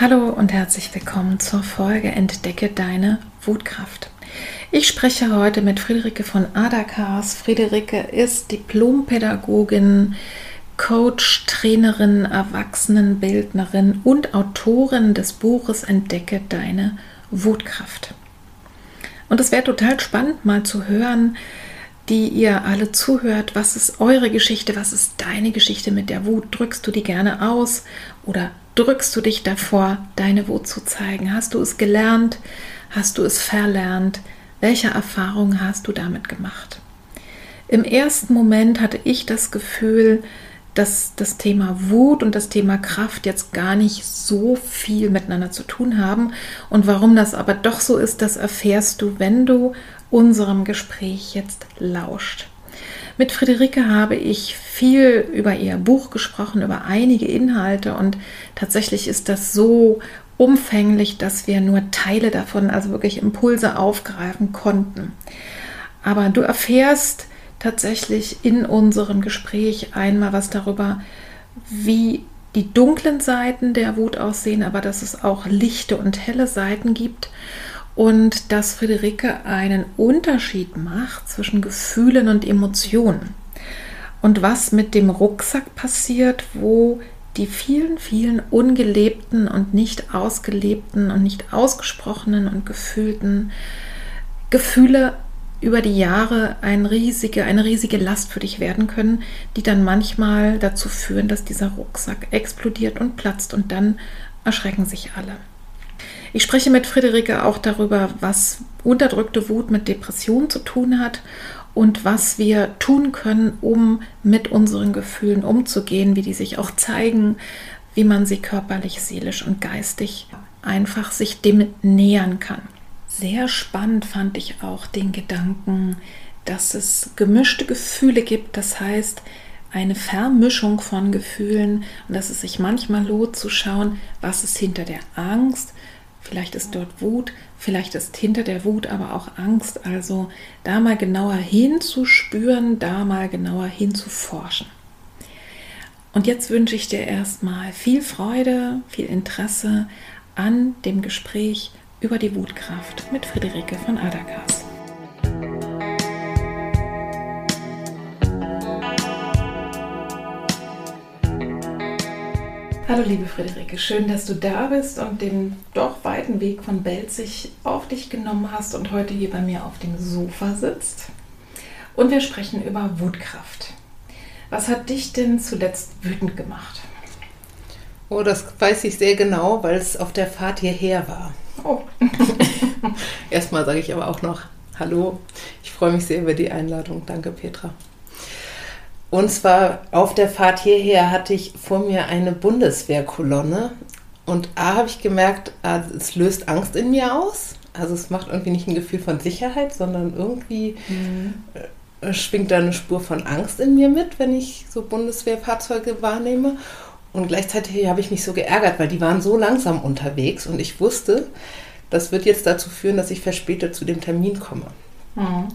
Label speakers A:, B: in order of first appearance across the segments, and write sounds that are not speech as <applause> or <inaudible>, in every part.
A: Hallo und herzlich willkommen zur Folge Entdecke deine Wutkraft. Ich spreche heute mit Friederike von Adakas. Friederike ist Diplompädagogin, Coach, Trainerin, Erwachsenenbildnerin und Autorin des Buches Entdecke deine Wutkraft. Und es wäre total spannend, mal zu hören, die ihr alle zuhört, was ist eure Geschichte, was ist deine Geschichte mit der Wut? Drückst du die gerne aus oder drückst du dich davor, deine Wut zu zeigen? Hast du es gelernt? Hast du es verlernt? Welche Erfahrungen hast du damit gemacht? Im ersten Moment hatte ich das Gefühl, dass das Thema Wut und das Thema Kraft jetzt gar nicht so viel miteinander zu tun haben. Und warum das aber doch so ist, das erfährst du, wenn du unserem Gespräch jetzt lauscht. Mit Friederike habe ich viel über ihr Buch gesprochen, über einige Inhalte und tatsächlich ist das so umfänglich, dass wir nur Teile davon, also wirklich Impulse aufgreifen konnten. Aber du erfährst tatsächlich in unserem Gespräch einmal was darüber, wie die dunklen Seiten der Wut aussehen, aber dass es auch lichte und helle Seiten gibt und dass Friederike einen Unterschied macht zwischen Gefühlen und Emotionen. Und was mit dem Rucksack passiert, wo die vielen, vielen ungelebten und nicht ausgelebten und nicht ausgesprochenen und gefühlten Gefühle über die Jahre eine riesige, eine riesige Last für dich werden können, die dann manchmal dazu führen, dass dieser Rucksack explodiert und platzt und dann erschrecken sich alle. Ich spreche mit Friederike auch darüber, was unterdrückte Wut mit Depression zu tun hat und was wir tun können, um mit unseren Gefühlen umzugehen, wie die sich auch zeigen, wie man sie körperlich, seelisch und geistig einfach sich dem nähern kann. Sehr spannend fand ich auch den Gedanken, dass es gemischte Gefühle gibt, das heißt eine Vermischung von Gefühlen und dass es sich manchmal lohnt zu schauen, was ist hinter der Angst, Vielleicht ist dort Wut, vielleicht ist hinter der Wut aber auch Angst. Also da mal genauer hinzuspüren, da mal genauer hinzuforschen. Und jetzt wünsche ich dir erstmal viel Freude, viel Interesse an dem Gespräch über die Wutkraft mit Friederike von Adakas. Hallo liebe Friederike, schön, dass du da bist und den doch weiten Weg von Belzig auf dich genommen hast und heute hier bei mir auf dem Sofa sitzt. Und wir sprechen über Wutkraft. Was hat dich denn zuletzt wütend gemacht?
B: Oh, das weiß ich sehr genau, weil es auf der Fahrt hierher war. Oh. <laughs> Erstmal sage ich aber auch noch Hallo. Ich freue mich sehr über die Einladung. Danke, Petra. Und zwar auf der Fahrt hierher hatte ich vor mir eine Bundeswehrkolonne. Und A habe ich gemerkt, es löst Angst in mir aus. Also es macht irgendwie nicht ein Gefühl von Sicherheit, sondern irgendwie mhm. Äh, schwingt da eine Spur von Angst in mir mit, wenn ich so Bundeswehrfahrzeuge wahrnehme. Und gleichzeitig habe ich mich so geärgert, weil die waren so langsam unterwegs und ich wusste, das wird jetzt dazu führen, dass ich verspätet zu dem Termin komme. Mhm.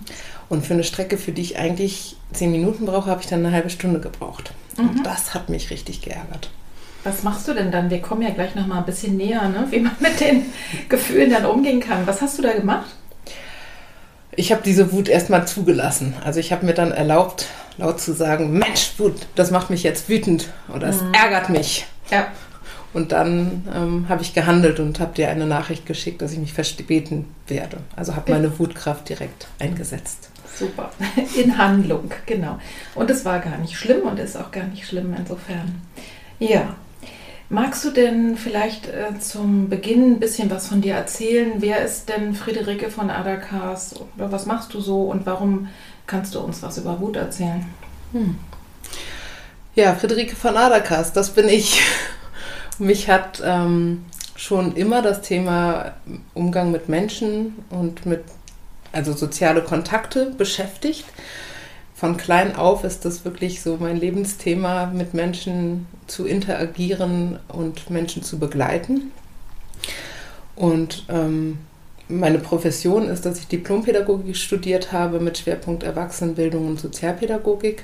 B: Und für eine Strecke, für die ich eigentlich zehn Minuten brauche, habe ich dann eine halbe Stunde gebraucht. Mhm. Und das hat mich richtig geärgert.
A: Was machst du denn dann? Wir kommen ja gleich noch mal ein bisschen näher, ne? wie man <laughs> mit den Gefühlen dann umgehen kann. Was hast du da gemacht?
B: Ich habe diese Wut erstmal zugelassen. Also ich habe mir dann erlaubt, laut zu sagen, Mensch, Wut, das macht mich jetzt wütend oder es mhm. ärgert mich. Ja. Und dann ähm, habe ich gehandelt und habe dir eine Nachricht geschickt, dass ich mich verspäten werde. Also habe meine Wutkraft direkt eingesetzt.
A: Super. <laughs> In Handlung, genau. Und es war gar nicht schlimm und ist auch gar nicht schlimm insofern. Ja. Magst du denn vielleicht äh, zum Beginn ein bisschen was von dir erzählen? Wer ist denn Friederike von Adakas? Oder was machst du so und warum kannst du uns was über Wut erzählen? Hm.
B: Ja, Friederike von Adakas, das bin ich. <laughs> Mich hat ähm, schon immer das Thema Umgang mit Menschen und mit also soziale Kontakte beschäftigt. Von klein auf ist das wirklich so mein Lebensthema, mit Menschen zu interagieren und Menschen zu begleiten. Und ähm, meine Profession ist, dass ich Diplompädagogik studiert habe mit Schwerpunkt Erwachsenenbildung und Sozialpädagogik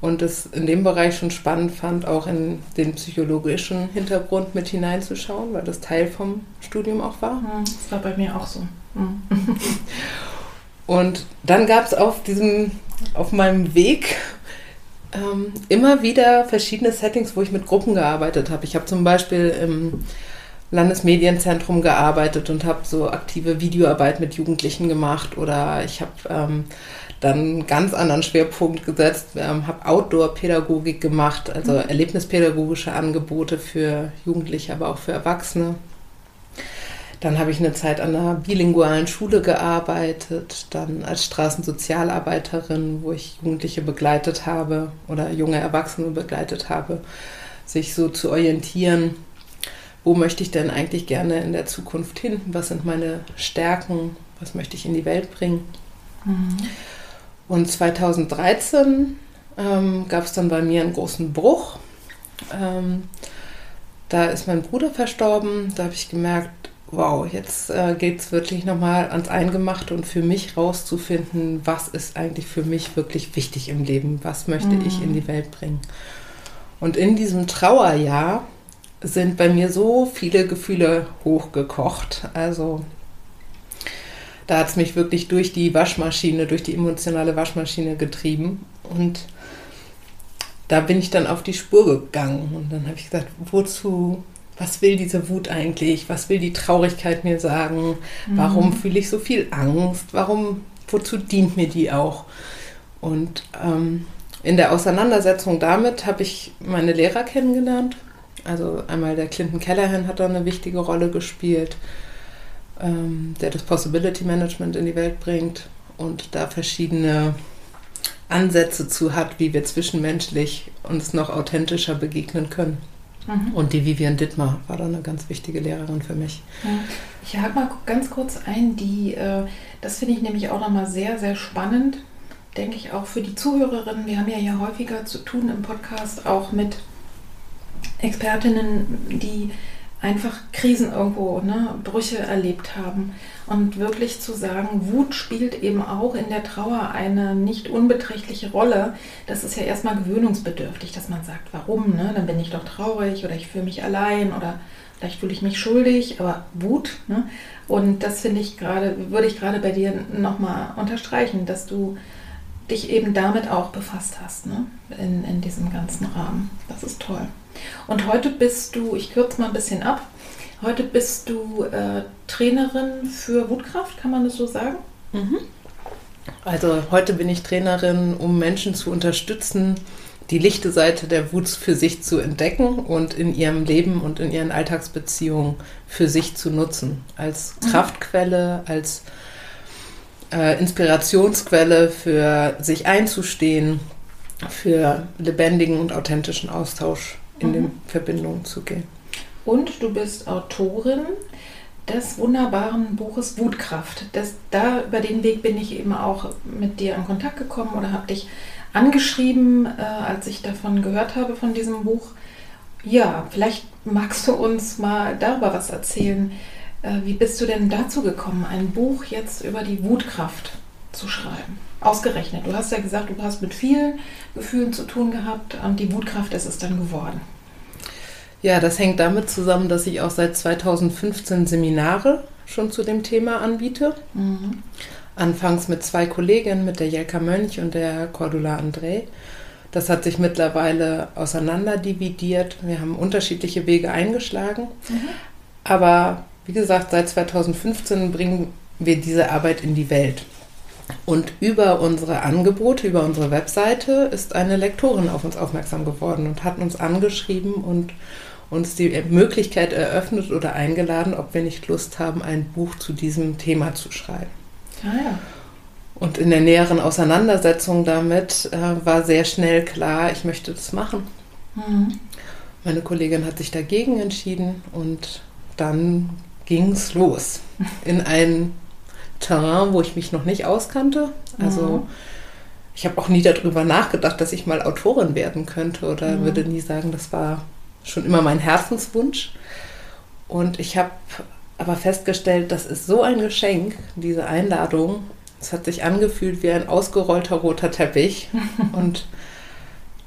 B: und es in dem Bereich schon spannend fand, auch in den psychologischen Hintergrund mit hineinzuschauen, weil das Teil vom Studium auch war.
A: Das war bei mir auch so. Mhm. <laughs>
B: Und dann gab es auf diesem, auf meinem Weg ähm, immer wieder verschiedene Settings, wo ich mit Gruppen gearbeitet habe. Ich habe zum Beispiel im Landesmedienzentrum gearbeitet und habe so aktive Videoarbeit mit Jugendlichen gemacht oder ich habe ähm, dann einen ganz anderen Schwerpunkt gesetzt, ähm, habe Outdoor-Pädagogik gemacht, also mhm. erlebnispädagogische Angebote für Jugendliche, aber auch für Erwachsene. Dann habe ich eine Zeit an einer bilingualen Schule gearbeitet, dann als Straßensozialarbeiterin, wo ich Jugendliche begleitet habe oder junge Erwachsene begleitet habe, sich so zu orientieren, wo möchte ich denn eigentlich gerne in der Zukunft hin, was sind meine Stärken, was möchte ich in die Welt bringen. Mhm. Und 2013 ähm, gab es dann bei mir einen großen Bruch. Ähm, da ist mein Bruder verstorben. Da habe ich gemerkt, wow, jetzt äh, geht es wirklich nochmal ans Eingemachte und für mich rauszufinden, was ist eigentlich für mich wirklich wichtig im Leben, was möchte mhm. ich in die Welt bringen. Und in diesem Trauerjahr sind bei mir so viele Gefühle hochgekocht. Also da hat es mich wirklich durch die Waschmaschine, durch die emotionale Waschmaschine getrieben. Und da bin ich dann auf die Spur gegangen. Und dann habe ich gesagt, wozu, was will diese Wut eigentlich? Was will die Traurigkeit mir sagen? Warum mhm. fühle ich so viel Angst? Warum, wozu dient mir die auch? Und ähm, in der Auseinandersetzung damit habe ich meine Lehrer kennengelernt. Also einmal der Clinton Callahan hat da eine wichtige Rolle gespielt ähm, der das Possibility Management in die Welt bringt und da verschiedene Ansätze zu hat, wie wir zwischenmenschlich uns noch authentischer begegnen können. Mhm. Und die Vivian Dittmar war da eine ganz wichtige Lehrerin für mich.
A: Ich hake mal ganz kurz ein, die, äh, das finde ich nämlich auch nochmal sehr, sehr spannend, denke ich auch für die Zuhörerinnen. Wir haben ja hier häufiger zu tun im Podcast auch mit Expertinnen, die einfach Krisen irgendwo, ne, Brüche erlebt haben. Und wirklich zu sagen, Wut spielt eben auch in der Trauer eine nicht unbeträchtliche Rolle. Das ist ja erstmal gewöhnungsbedürftig, dass man sagt, warum, ne? dann bin ich doch traurig oder ich fühle mich allein oder vielleicht fühle ich mich schuldig, aber Wut. Ne? Und das finde ich gerade, würde ich gerade bei dir nochmal unterstreichen, dass du dich eben damit auch befasst hast, ne? in, in diesem ganzen Rahmen. Das ist toll. Und heute bist du, ich kürze mal ein bisschen ab, heute bist du äh, Trainerin für Wutkraft, kann man das so sagen? Mhm.
B: Also heute bin ich Trainerin, um Menschen zu unterstützen, die lichte Seite der Wut für sich zu entdecken und in ihrem Leben und in ihren Alltagsbeziehungen für sich zu nutzen. Als mhm. Kraftquelle, als äh, Inspirationsquelle für sich einzustehen, für lebendigen und authentischen Austausch in mhm. den Verbindungen zu gehen.
A: Und du bist Autorin des wunderbaren Buches Wutkraft. Das, da über den Weg bin ich eben auch mit dir in Kontakt gekommen oder habe dich angeschrieben, äh, als ich davon gehört habe, von diesem Buch. Ja, vielleicht magst du uns mal darüber was erzählen. Äh, wie bist du denn dazu gekommen, ein Buch jetzt über die Wutkraft zu schreiben? Ausgerechnet. Du hast ja gesagt, du hast mit vielen Gefühlen zu tun gehabt und die Wutkraft ist es dann geworden.
B: Ja, das hängt damit zusammen, dass ich auch seit 2015 Seminare schon zu dem Thema anbiete. Mhm. Anfangs mit zwei Kolleginnen, mit der Jelka Mönch und der Cordula André. Das hat sich mittlerweile auseinanderdividiert. Wir haben unterschiedliche Wege eingeschlagen. Mhm. Aber wie gesagt, seit 2015 bringen wir diese Arbeit in die Welt. Und über unsere Angebote, über unsere Webseite ist eine Lektorin auf uns aufmerksam geworden und hat uns angeschrieben und uns die Möglichkeit eröffnet oder eingeladen, ob wir nicht Lust haben, ein Buch zu diesem Thema zu schreiben. Ah ja. Und in der näheren Auseinandersetzung damit äh, war sehr schnell klar, ich möchte das machen. Mhm. Meine Kollegin hat sich dagegen entschieden und dann ging es los in ein Terrain, wo ich mich noch nicht auskannte. Also mhm. ich habe auch nie darüber nachgedacht, dass ich mal Autorin werden könnte oder mhm. würde nie sagen, das war schon immer mein Herzenswunsch. Und ich habe aber festgestellt, das ist so ein Geschenk, diese Einladung, es hat sich angefühlt wie ein ausgerollter roter Teppich. <laughs> und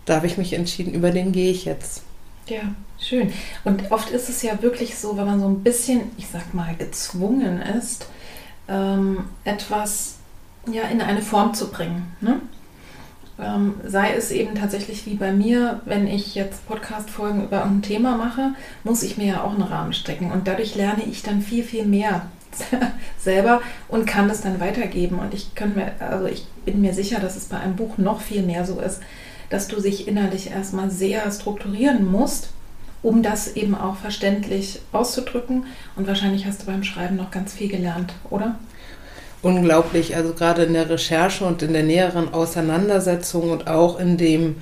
B: da habe ich mich entschieden, über den gehe ich jetzt.
A: Ja, schön. Und oft ist es ja wirklich so, wenn man so ein bisschen, ich sag mal, gezwungen ist, ähm, etwas ja, in eine Form zu bringen. Ne? Ähm, sei es eben tatsächlich wie bei mir, wenn ich jetzt Podcast-Folgen über ein Thema mache, muss ich mir ja auch einen Rahmen stecken. Und dadurch lerne ich dann viel, viel mehr <laughs> selber und kann das dann weitergeben. Und ich kann mir, also ich bin mir sicher, dass es bei einem Buch noch viel mehr so ist, dass du sich innerlich erstmal sehr strukturieren musst, um das eben auch verständlich auszudrücken. Und wahrscheinlich hast du beim Schreiben noch ganz viel gelernt, oder?
B: Unglaublich, also gerade in der Recherche und in der näheren Auseinandersetzung und auch in dem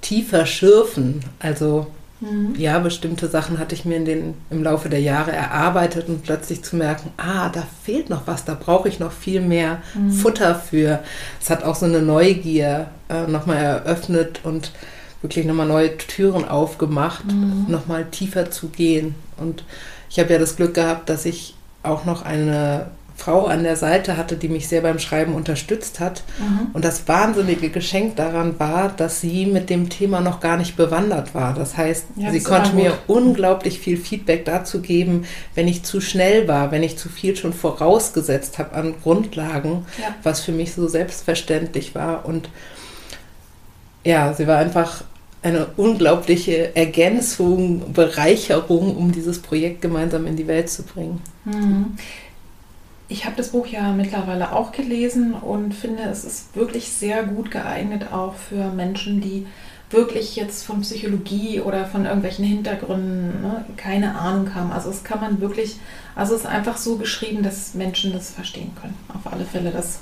B: tiefer Schürfen. Also Mhm. Ja, bestimmte Sachen hatte ich mir in den, im Laufe der Jahre erarbeitet und plötzlich zu merken, ah, da fehlt noch was, da brauche ich noch viel mehr mhm. Futter für. Es hat auch so eine Neugier äh, nochmal eröffnet und wirklich nochmal neue Türen aufgemacht, mhm. nochmal tiefer zu gehen. Und ich habe ja das Glück gehabt, dass ich auch noch eine Frau an der Seite hatte, die mich sehr beim Schreiben unterstützt hat. Mhm. Und das wahnsinnige Geschenk daran war, dass sie mit dem Thema noch gar nicht bewandert war. Das heißt, ja, sie konnte mir unglaublich viel Feedback dazu geben, wenn ich zu schnell war, wenn ich zu viel schon vorausgesetzt habe an Grundlagen, ja. was für mich so selbstverständlich war. Und ja, sie war einfach eine unglaubliche Ergänzung, Bereicherung, um dieses Projekt gemeinsam in die Welt zu bringen. Mhm.
A: Ich habe das Buch ja mittlerweile auch gelesen und finde, es ist wirklich sehr gut geeignet auch für Menschen, die wirklich jetzt von Psychologie oder von irgendwelchen Hintergründen ne, keine Ahnung haben. Also es kann man wirklich, also es ist einfach so geschrieben, dass Menschen das verstehen können. Auf alle Fälle, das,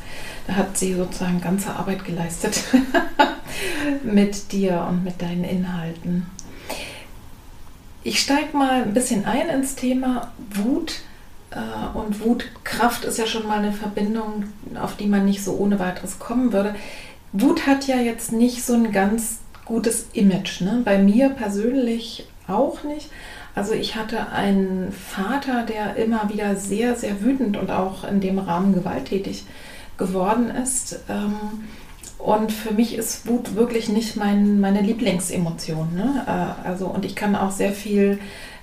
A: da hat sie sozusagen ganze Arbeit geleistet <laughs> mit dir und mit deinen Inhalten. Ich steige mal ein bisschen ein ins Thema Wut äh, und Wutkraft ist ja schon mal eine Verbindung, auf die man nicht so ohne weiteres kommen würde. Wut hat ja jetzt nicht so ein ganz gutes Image. Ne? Bei mir persönlich auch nicht. Also ich hatte einen Vater, der immer wieder sehr, sehr wütend und auch in dem Rahmen gewalttätig geworden ist. Ähm, und für mich ist Wut wirklich nicht mein, meine Lieblingsemotion. Ne? Äh, also, und ich kann auch sehr viel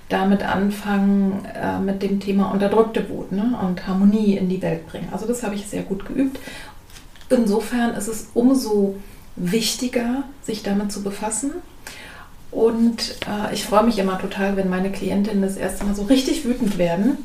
A: damit anfangen äh, mit dem Thema unterdrückte Wut ne? und Harmonie in die Welt bringen. Also das habe ich sehr gut geübt. Insofern ist es umso wichtiger, sich damit zu befassen. Und äh, ich freue mich immer total, wenn meine Klientinnen das erste Mal so richtig wütend werden.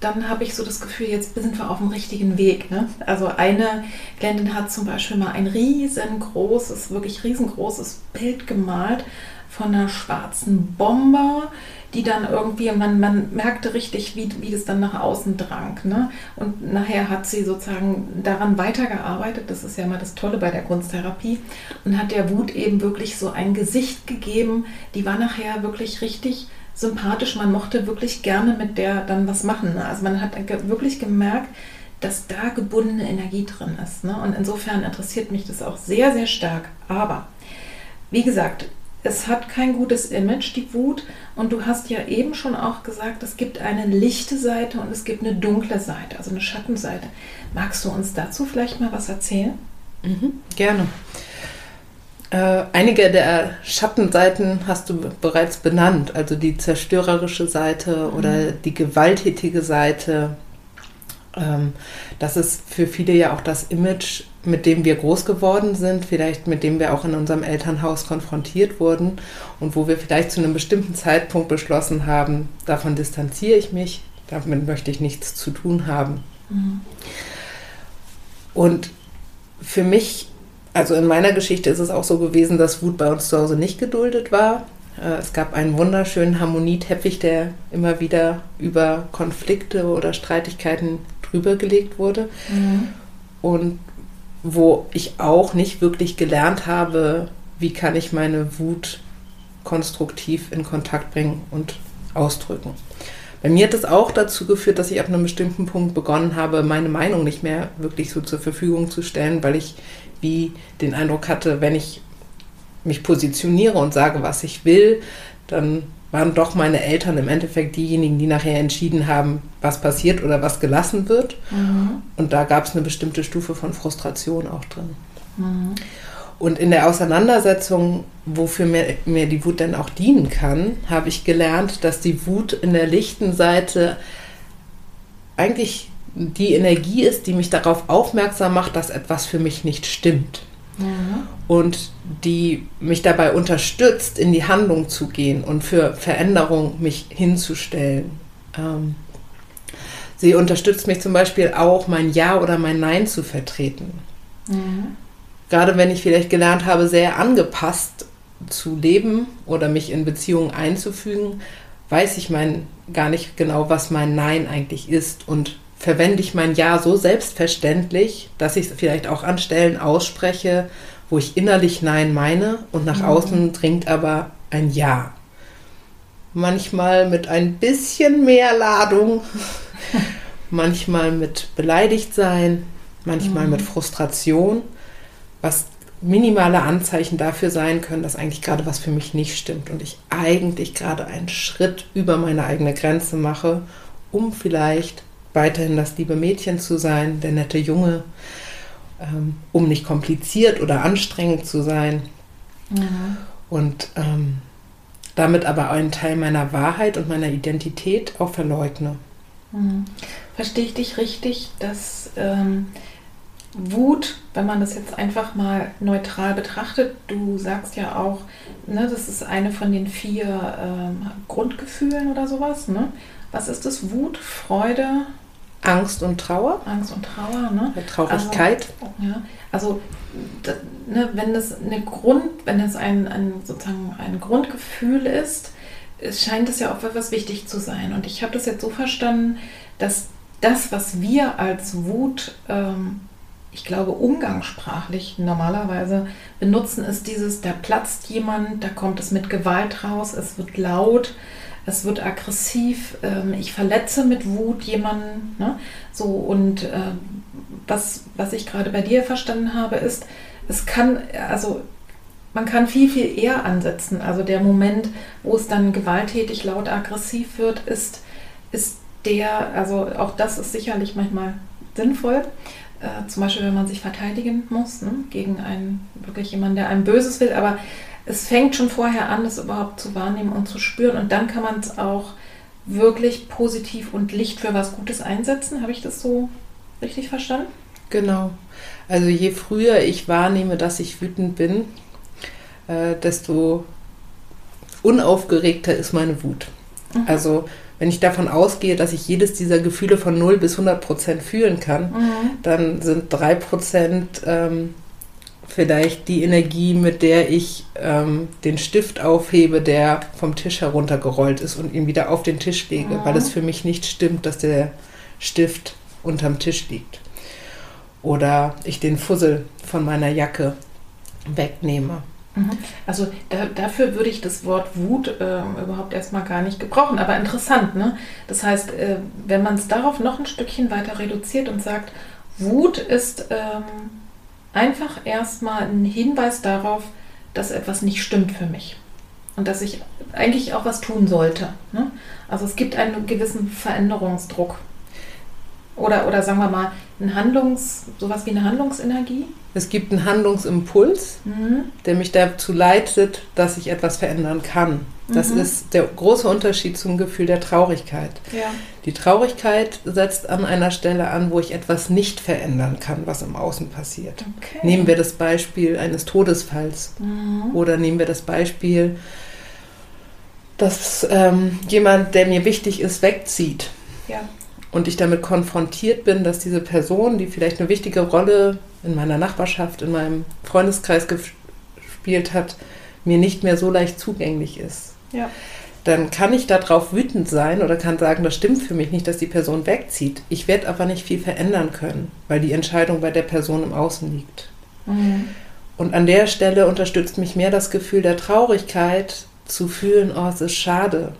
A: Dann habe ich so das Gefühl, jetzt sind wir auf dem richtigen Weg. Ne? Also eine Klientin hat zum Beispiel mal ein riesengroßes, wirklich riesengroßes Bild gemalt von einer schwarzen Bombe, die dann irgendwie, man, man merkte richtig, wie, wie das dann nach außen drang. Ne? Und nachher hat sie sozusagen daran weitergearbeitet, das ist ja immer das Tolle bei der Kunsttherapie, und hat der Wut eben wirklich so ein Gesicht gegeben, die war nachher wirklich richtig sympathisch, man mochte wirklich gerne mit der dann was machen. Ne? Also man hat wirklich gemerkt, dass da gebundene Energie drin ist. Ne? Und insofern interessiert mich das auch sehr, sehr stark. Aber wie gesagt, es hat kein gutes Image, die Wut. Und du hast ja eben schon auch gesagt, es gibt eine lichte Seite und es gibt eine dunkle Seite, also eine Schattenseite. Magst du uns dazu vielleicht mal was erzählen?
B: Mhm, gerne. Äh, einige der Schattenseiten hast du bereits benannt, also die zerstörerische Seite mhm. oder die gewalttätige Seite. Ähm, das ist für viele ja auch das Image, mit dem wir groß geworden sind, vielleicht mit dem wir auch in unserem Elternhaus konfrontiert wurden und wo wir vielleicht zu einem bestimmten Zeitpunkt beschlossen haben, davon distanziere ich mich, damit möchte ich nichts zu tun haben. Mhm. Und für mich, also in meiner Geschichte ist es auch so gewesen, dass Wut bei uns zu Hause nicht geduldet war. Äh, es gab einen wunderschönen Harmonieteppich, der immer wieder über Konflikte oder Streitigkeiten drüber gelegt wurde. Mhm. Und wo ich auch nicht wirklich gelernt habe, wie kann ich meine Wut konstruktiv in Kontakt bringen und ausdrücken. Bei mir hat es auch dazu geführt, dass ich ab einem bestimmten Punkt begonnen habe, meine Meinung nicht mehr wirklich so zur Verfügung zu stellen, weil ich wie den Eindruck hatte, wenn ich mich positioniere und sage, was ich will, dann waren doch meine Eltern im Endeffekt diejenigen, die nachher entschieden haben, was passiert oder was gelassen wird. Mhm. Und da gab es eine bestimmte Stufe von Frustration auch drin. Mhm. Und in der Auseinandersetzung, wofür mir, mir die Wut denn auch dienen kann, habe ich gelernt, dass die Wut in der lichten Seite eigentlich die Energie ist, die mich darauf aufmerksam macht, dass etwas für mich nicht stimmt. Mhm. Und die mich dabei unterstützt, in die Handlung zu gehen und für Veränderung mich hinzustellen. Ähm, sie unterstützt mich zum Beispiel auch, mein Ja oder mein Nein zu vertreten. Mhm. Gerade wenn ich vielleicht gelernt habe, sehr angepasst zu leben oder mich in Beziehungen einzufügen, weiß ich mein, gar nicht genau, was mein Nein eigentlich ist und verwende ich mein Ja so selbstverständlich, dass ich es vielleicht auch an Stellen ausspreche, wo ich innerlich Nein meine und nach mhm. außen dringt aber ein Ja. Manchmal mit ein bisschen mehr Ladung, <laughs> manchmal mit beleidigt sein, manchmal mhm. mit Frustration, was minimale Anzeichen dafür sein können, dass eigentlich gerade was für mich nicht stimmt und ich eigentlich gerade einen Schritt über meine eigene Grenze mache, um vielleicht weiterhin das liebe Mädchen zu sein, der nette Junge, ähm, um nicht kompliziert oder anstrengend zu sein. Mhm. Und ähm, damit aber einen Teil meiner Wahrheit und meiner Identität auch verleugne.
A: Mhm. Verstehe ich dich richtig, dass ähm, Wut, wenn man das jetzt einfach mal neutral betrachtet, du sagst ja auch, ne, das ist eine von den vier ähm, Grundgefühlen oder sowas. Ne? Was ist das? Wut, Freude,
B: Angst und Trauer.
A: Angst und Trauer, ne?
B: Traurigkeit.
A: Also, ja, also ne, wenn das eine Grund, wenn es ein, ein sozusagen ein Grundgefühl ist, scheint es ja auch etwas wichtig zu sein. Und ich habe das jetzt so verstanden, dass das, was wir als Wut, ähm, ich glaube, umgangssprachlich normalerweise benutzen, ist dieses, da platzt jemand, da kommt es mit Gewalt raus, es wird laut, es wird aggressiv, ähm, ich verletze mit Wut jemanden. Ne? So, und äh, was, was ich gerade bei dir verstanden habe, ist, es kann, also man kann viel, viel eher ansetzen. Also der Moment, wo es dann gewalttätig, laut, aggressiv wird, ist, ist der, also auch das ist sicherlich manchmal sinnvoll. Äh, zum Beispiel, wenn man sich verteidigen muss ne, gegen einen, wirklich jemanden, der einem Böses will, aber es fängt schon vorher an, das überhaupt zu wahrnehmen und zu spüren. Und dann kann man es auch wirklich positiv und Licht für was Gutes einsetzen. Habe ich das so richtig verstanden?
B: Genau. Also je früher ich wahrnehme, dass ich wütend bin, äh, desto unaufgeregter ist meine Wut. Mhm. Also wenn ich davon ausgehe, dass ich jedes dieser Gefühle von 0 bis 100 Prozent fühlen kann, mhm. dann sind 3 Prozent ähm, vielleicht die Energie, mit der ich ähm, den Stift aufhebe, der vom Tisch heruntergerollt ist und ihn wieder auf den Tisch lege, mhm. weil es für mich nicht stimmt, dass der Stift unterm Tisch liegt. Oder ich den Fussel von meiner Jacke wegnehme.
A: Mhm. Also da, dafür würde ich das Wort Wut äh, überhaupt erstmal gar nicht gebrauchen. Aber interessant, ne? Das heißt, äh, wenn man es darauf noch ein Stückchen weiter reduziert und sagt, Wut ist ähm, einfach erstmal ein Hinweis darauf, dass etwas nicht stimmt für mich. Und dass ich eigentlich auch was tun sollte. Ne? Also es gibt einen gewissen Veränderungsdruck. Oder, oder sagen wir mal, ein Handlungs, sowas wie eine Handlungsenergie?
B: Es gibt einen Handlungsimpuls, mhm. der mich dazu leitet, dass ich etwas verändern kann. Das mhm. ist der große Unterschied zum Gefühl der Traurigkeit.
A: Ja.
B: Die Traurigkeit setzt an einer Stelle an, wo ich etwas nicht verändern kann, was im Außen passiert. Okay. Nehmen wir das Beispiel eines Todesfalls mhm. oder nehmen wir das Beispiel, dass ähm, jemand, der mir wichtig ist, wegzieht.
A: Ja
B: und ich damit konfrontiert bin, dass diese Person, die vielleicht eine wichtige Rolle in meiner Nachbarschaft, in meinem Freundeskreis gespielt hat, mir nicht mehr so leicht zugänglich ist.
A: Ja.
B: Dann kann ich darauf wütend sein oder kann sagen, das stimmt für mich nicht, dass die Person wegzieht. Ich werde aber nicht viel verändern können, weil die Entscheidung bei der Person im Außen liegt. Mhm. Und an der Stelle unterstützt mich mehr das Gefühl der Traurigkeit, zu fühlen, oh, es ist schade,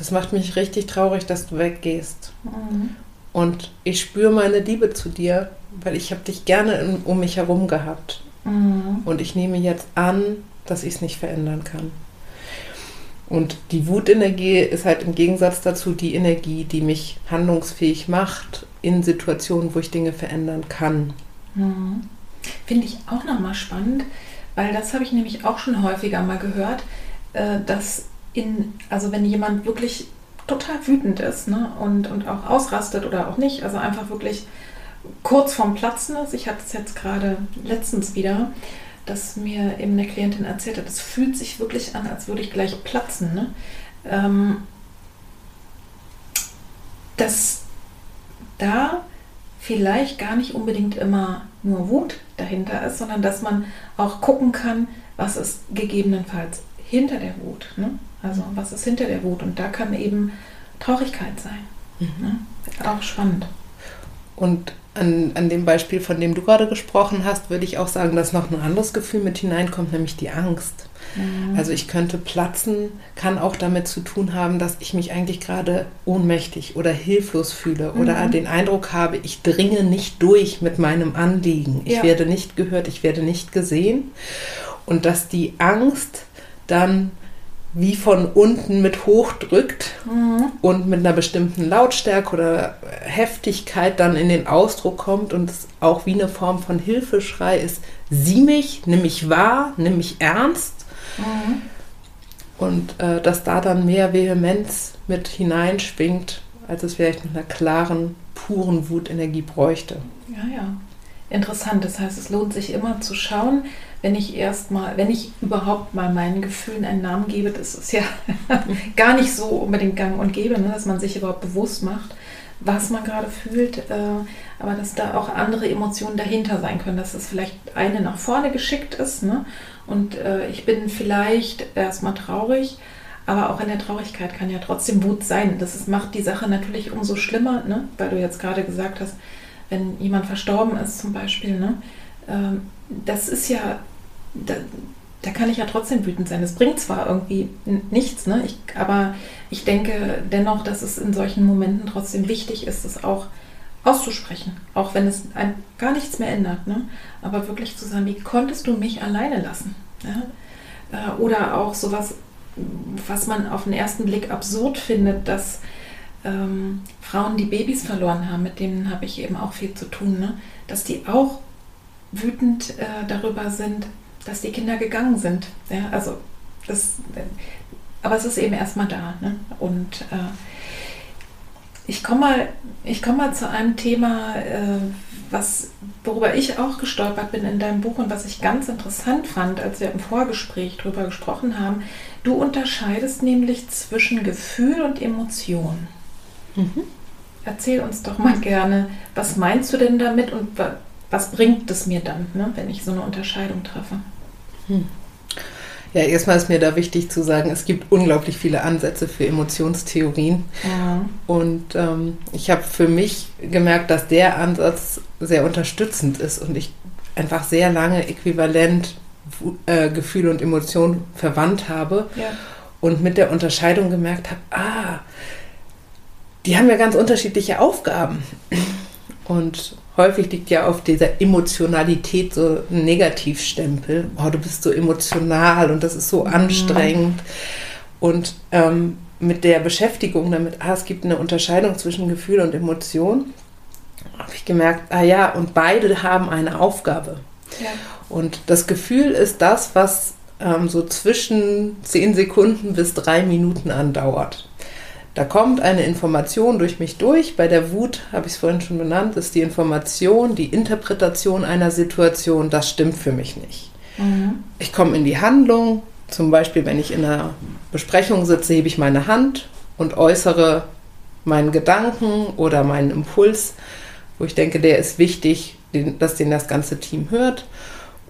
B: das macht mich richtig traurig, dass du weggehst. Mhm. Und ich spüre meine Liebe zu dir, weil ich habe dich gerne um mich herum gehabt. Mhm. Und ich nehme jetzt an, dass ich es nicht verändern kann. Und die Wutenergie ist halt im Gegensatz dazu die Energie, die mich handlungsfähig macht in Situationen, wo ich Dinge verändern kann.
A: Mhm. Finde ich auch nochmal spannend, weil das habe ich nämlich auch schon häufiger mal gehört, äh, dass in, also wenn jemand wirklich total wütend ist ne, und, und auch ausrastet oder auch nicht, also einfach wirklich kurz vorm Platzen ist. Ich hatte es jetzt gerade letztens wieder, dass mir eben eine Klientin erzählt hat, es fühlt sich wirklich an, als würde ich gleich platzen. Ne? Ähm, dass da vielleicht gar nicht unbedingt immer nur Wut dahinter ist, sondern dass man auch gucken kann, was ist gegebenenfalls hinter der Wut. Ne? Also was ist hinter der Wut? Und da kann eben Traurigkeit sein. Mhm. Ne? Auch spannend.
B: Und an, an dem Beispiel, von dem du gerade gesprochen hast, würde ich auch sagen, dass noch ein anderes Gefühl mit hineinkommt, nämlich die Angst. Mhm. Also ich könnte platzen, kann auch damit zu tun haben, dass ich mich eigentlich gerade ohnmächtig oder hilflos fühle mhm. oder den Eindruck habe, ich dringe nicht durch mit meinem Anliegen. Ich ja. werde nicht gehört, ich werde nicht gesehen. Und dass die Angst dann wie von unten mit hochdrückt mhm. und mit einer bestimmten Lautstärke oder Heftigkeit dann in den Ausdruck kommt und es auch wie eine Form von Hilfeschrei ist, sieh mich, nimm mich wahr, nimm mich ernst. Mhm. Und äh, dass da dann mehr Vehemenz mit hineinschwingt, als es vielleicht mit einer klaren, puren Wutenergie bräuchte.
A: Ja, ja. Interessant. Das heißt, es lohnt sich immer zu schauen, wenn ich erstmal, wenn ich überhaupt mal meinen Gefühlen einen Namen gebe, das ist ja <laughs> gar nicht so unbedingt gang und gäbe, ne, dass man sich überhaupt bewusst macht, was man gerade fühlt, äh, aber dass da auch andere Emotionen dahinter sein können, dass es vielleicht eine nach vorne geschickt ist ne? und äh, ich bin vielleicht erstmal traurig, aber auch in der Traurigkeit kann ja trotzdem Wut sein. Das ist, macht die Sache natürlich umso schlimmer, ne? weil du jetzt gerade gesagt hast, wenn jemand verstorben ist zum Beispiel, ne? Ähm, das ist ja da, da kann ich ja trotzdem wütend sein. Das bringt zwar irgendwie nichts, ne? Ich, aber ich denke dennoch, dass es in solchen Momenten trotzdem wichtig ist, es auch auszusprechen, auch wenn es ein, gar nichts mehr ändert. Ne? Aber wirklich zu sagen, wie konntest du mich alleine lassen? Ja? Äh, oder auch sowas, was man auf den ersten Blick absurd findet, dass ähm, Frauen, die Babys verloren haben, mit denen habe ich eben auch viel zu tun, ne? dass die auch wütend äh, darüber sind, dass die Kinder gegangen sind. Ja, also das, aber es ist eben erstmal da. Ne? Und äh, ich komme mal, komm mal zu einem Thema, äh, was, worüber ich auch gestolpert bin in deinem Buch und was ich ganz interessant fand, als wir im Vorgespräch darüber gesprochen haben. Du unterscheidest nämlich zwischen Gefühl und Emotion. Mhm. Erzähl uns doch mal gerne, was meinst du denn damit und was bringt es mir dann, ne, wenn ich so eine Unterscheidung treffe? Hm.
B: Ja, erstmal ist mir da wichtig zu sagen, es gibt unglaublich viele Ansätze für Emotionstheorien.
A: Ja.
B: Und ähm, ich habe für mich gemerkt, dass der Ansatz sehr unterstützend ist und ich einfach sehr lange äquivalent äh, Gefühle und Emotionen verwandt habe.
A: Ja.
B: Und mit der Unterscheidung gemerkt habe, ah, die haben ja ganz unterschiedliche Aufgaben. Und häufig liegt ja auf dieser Emotionalität so ein Negativstempel. Oh, du bist so emotional und das ist so mhm. anstrengend. Und ähm, mit der Beschäftigung damit, ah, es gibt eine Unterscheidung zwischen Gefühl und Emotion, habe ich gemerkt, ah ja, und beide haben eine Aufgabe. Ja. Und das Gefühl ist das, was ähm, so zwischen 10 Sekunden bis 3 Minuten andauert. Da kommt eine Information durch mich durch. Bei der Wut, habe ich es vorhin schon benannt, ist die Information, die Interpretation einer Situation, das stimmt für mich nicht. Mhm. Ich komme in die Handlung, zum Beispiel wenn ich in einer Besprechung sitze, hebe ich meine Hand und äußere meinen Gedanken oder meinen Impuls, wo ich denke, der ist wichtig, dass den das ganze Team hört.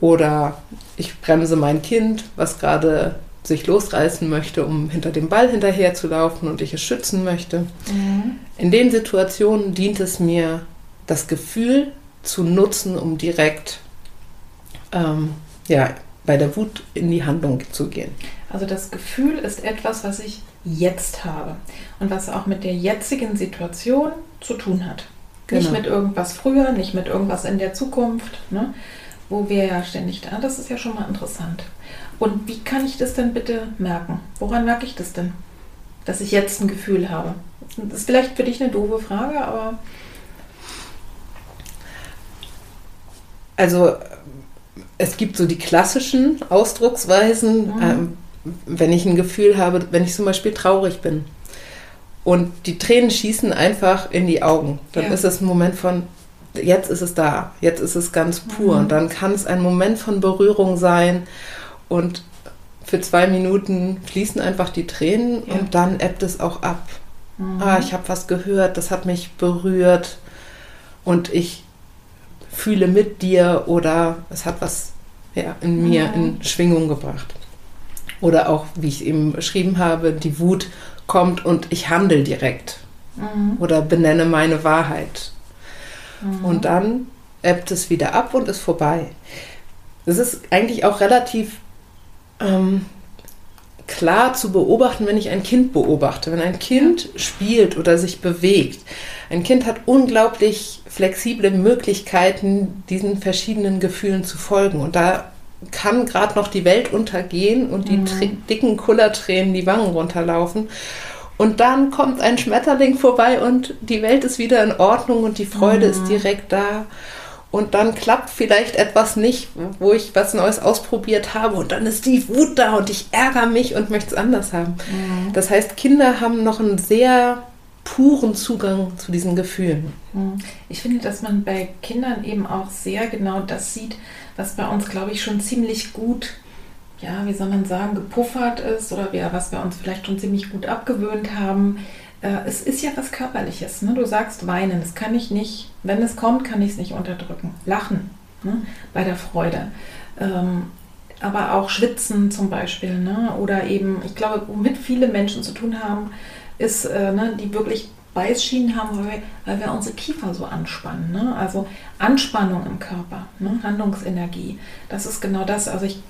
B: Oder ich bremse mein Kind, was gerade sich losreißen möchte, um hinter dem Ball hinterher zu laufen und ich es schützen möchte. Mhm. In den Situationen dient es mir, das Gefühl zu nutzen, um direkt ähm, ja, bei der Wut in die Handlung zu gehen.
A: Also das Gefühl ist etwas, was ich jetzt habe und was auch mit der jetzigen Situation zu tun hat. Genau. Nicht mit irgendwas früher, nicht mit irgendwas in der Zukunft, ne? wo wir ja ständig da. Das ist ja schon mal interessant. Und wie kann ich das denn bitte merken? Woran merke ich das denn? Dass ich jetzt ein Gefühl habe. Das ist vielleicht für dich eine doofe Frage, aber.
B: Also, es gibt so die klassischen Ausdrucksweisen, mhm. ähm, wenn ich ein Gefühl habe, wenn ich zum Beispiel traurig bin und die Tränen schießen einfach in die Augen, dann ja. ist es ein Moment von, jetzt ist es da, jetzt ist es ganz pur. Mhm. Und dann kann es ein Moment von Berührung sein und für zwei Minuten fließen einfach die Tränen ja. und dann ebbt es auch ab. Mhm. Ah, ich habe was gehört, das hat mich berührt und ich fühle mit dir oder es hat was ja, in mir mhm. in Schwingung gebracht. Oder auch, wie ich eben beschrieben habe, die Wut kommt und ich handle direkt mhm. oder benenne meine Wahrheit. Mhm. Und dann ebbt es wieder ab und ist vorbei. Das ist eigentlich auch relativ ähm, klar zu beobachten, wenn ich ein Kind beobachte. Wenn ein Kind spielt oder sich bewegt. Ein Kind hat unglaublich flexible Möglichkeiten, diesen verschiedenen Gefühlen zu folgen. Und da kann gerade noch die Welt untergehen und die mhm. dicken Kullertränen die Wangen runterlaufen. Und dann kommt ein Schmetterling vorbei und die Welt ist wieder in Ordnung und die Freude mhm. ist direkt da. Und dann klappt vielleicht etwas nicht, wo ich was Neues ausprobiert habe und dann ist die Wut da und ich ärgere mich und möchte es anders haben. Mhm. Das heißt, Kinder haben noch einen sehr puren Zugang zu diesen Gefühlen.
A: Mhm. Ich finde, dass man bei Kindern eben auch sehr genau das sieht, was bei uns, glaube ich, schon ziemlich gut, ja, wie soll man sagen, gepuffert ist oder was wir uns vielleicht schon ziemlich gut abgewöhnt haben. Äh, es ist ja was Körperliches. Ne? Du sagst weinen, das kann ich nicht, wenn es kommt, kann ich es nicht unterdrücken. Lachen ne? bei der Freude. Ähm, aber auch schwitzen zum Beispiel. Ne? Oder eben, ich glaube, womit viele Menschen zu tun haben, ist, äh, ne, die wirklich Beißschienen haben, weil wir, weil wir unsere Kiefer so anspannen. Ne? Also Anspannung im Körper, ne? Handlungsenergie. Das ist genau das. Also ich,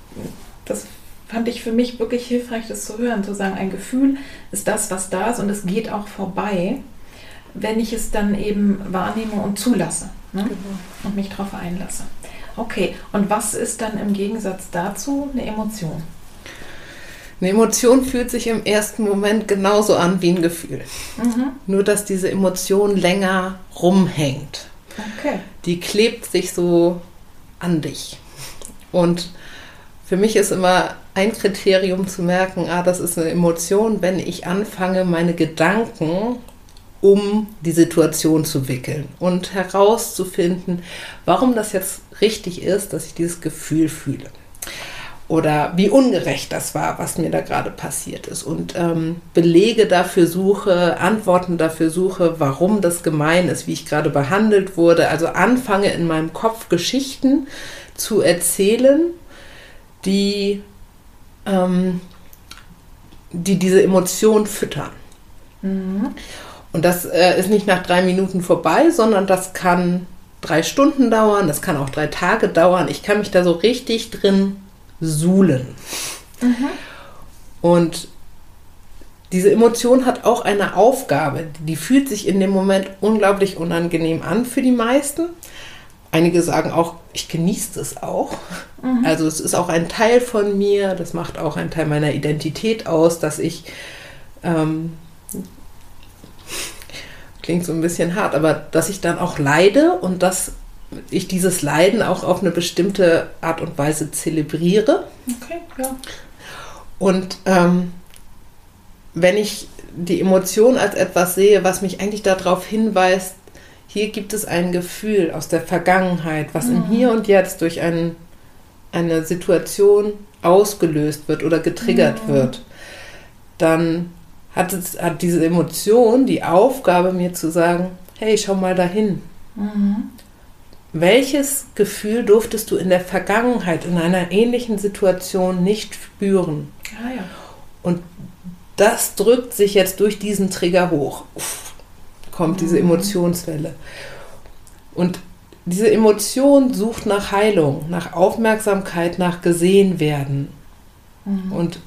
A: das fand ich für mich wirklich hilfreich, das zu hören, zu sagen, ein Gefühl ist das, was da ist und es geht auch vorbei, wenn ich es dann eben wahrnehme und zulasse ne? genau. und mich darauf einlasse. Okay, und was ist dann im Gegensatz dazu eine Emotion?
B: Eine Emotion fühlt sich im ersten Moment genauso an wie ein Gefühl. Mhm. Nur, dass diese Emotion länger rumhängt. Okay. Die klebt sich so an dich. Und für mich ist immer ein Kriterium zu merken, ah, das ist eine Emotion, wenn ich anfange, meine Gedanken um die Situation zu wickeln und herauszufinden, warum das jetzt richtig ist, dass ich dieses Gefühl fühle oder wie ungerecht das war, was mir da gerade passiert ist. Und ähm, Belege dafür suche, Antworten dafür suche, warum das gemein ist, wie ich gerade behandelt wurde. Also anfange in meinem Kopf Geschichten zu erzählen, die, ähm, die diese Emotion füttern. Mhm. Und das äh, ist nicht nach drei Minuten vorbei, sondern das kann drei Stunden dauern, das kann auch drei Tage dauern. Ich kann mich da so richtig drin suhlen. Mhm. Und diese Emotion hat auch eine Aufgabe. Die fühlt sich in dem Moment unglaublich unangenehm an für die meisten. Einige sagen auch, ich genieße es auch. Mhm. Also es ist auch ein Teil von mir, das macht auch einen Teil meiner Identität aus, dass ich ähm, klingt so ein bisschen hart, aber dass ich dann auch leide und dass ich dieses Leiden auch auf eine bestimmte Art und Weise zelebriere.
A: Okay, ja.
B: Und ähm, wenn ich die Emotion als etwas sehe, was mich eigentlich darauf hinweist, hier gibt es ein Gefühl aus der Vergangenheit, was mhm. im Hier und Jetzt durch ein, eine Situation ausgelöst wird oder getriggert mhm. wird, dann hat, es, hat diese Emotion die Aufgabe, mir zu sagen, hey, schau mal dahin. Mhm. Welches Gefühl durftest du in der Vergangenheit in einer ähnlichen Situation nicht spüren?
A: Ah, ja.
B: Und das drückt sich jetzt durch diesen Trigger hoch. Uff, kommt mhm. diese Emotionswelle. Und diese Emotion sucht nach Heilung, nach Aufmerksamkeit, nach gesehen werden. Mhm. Und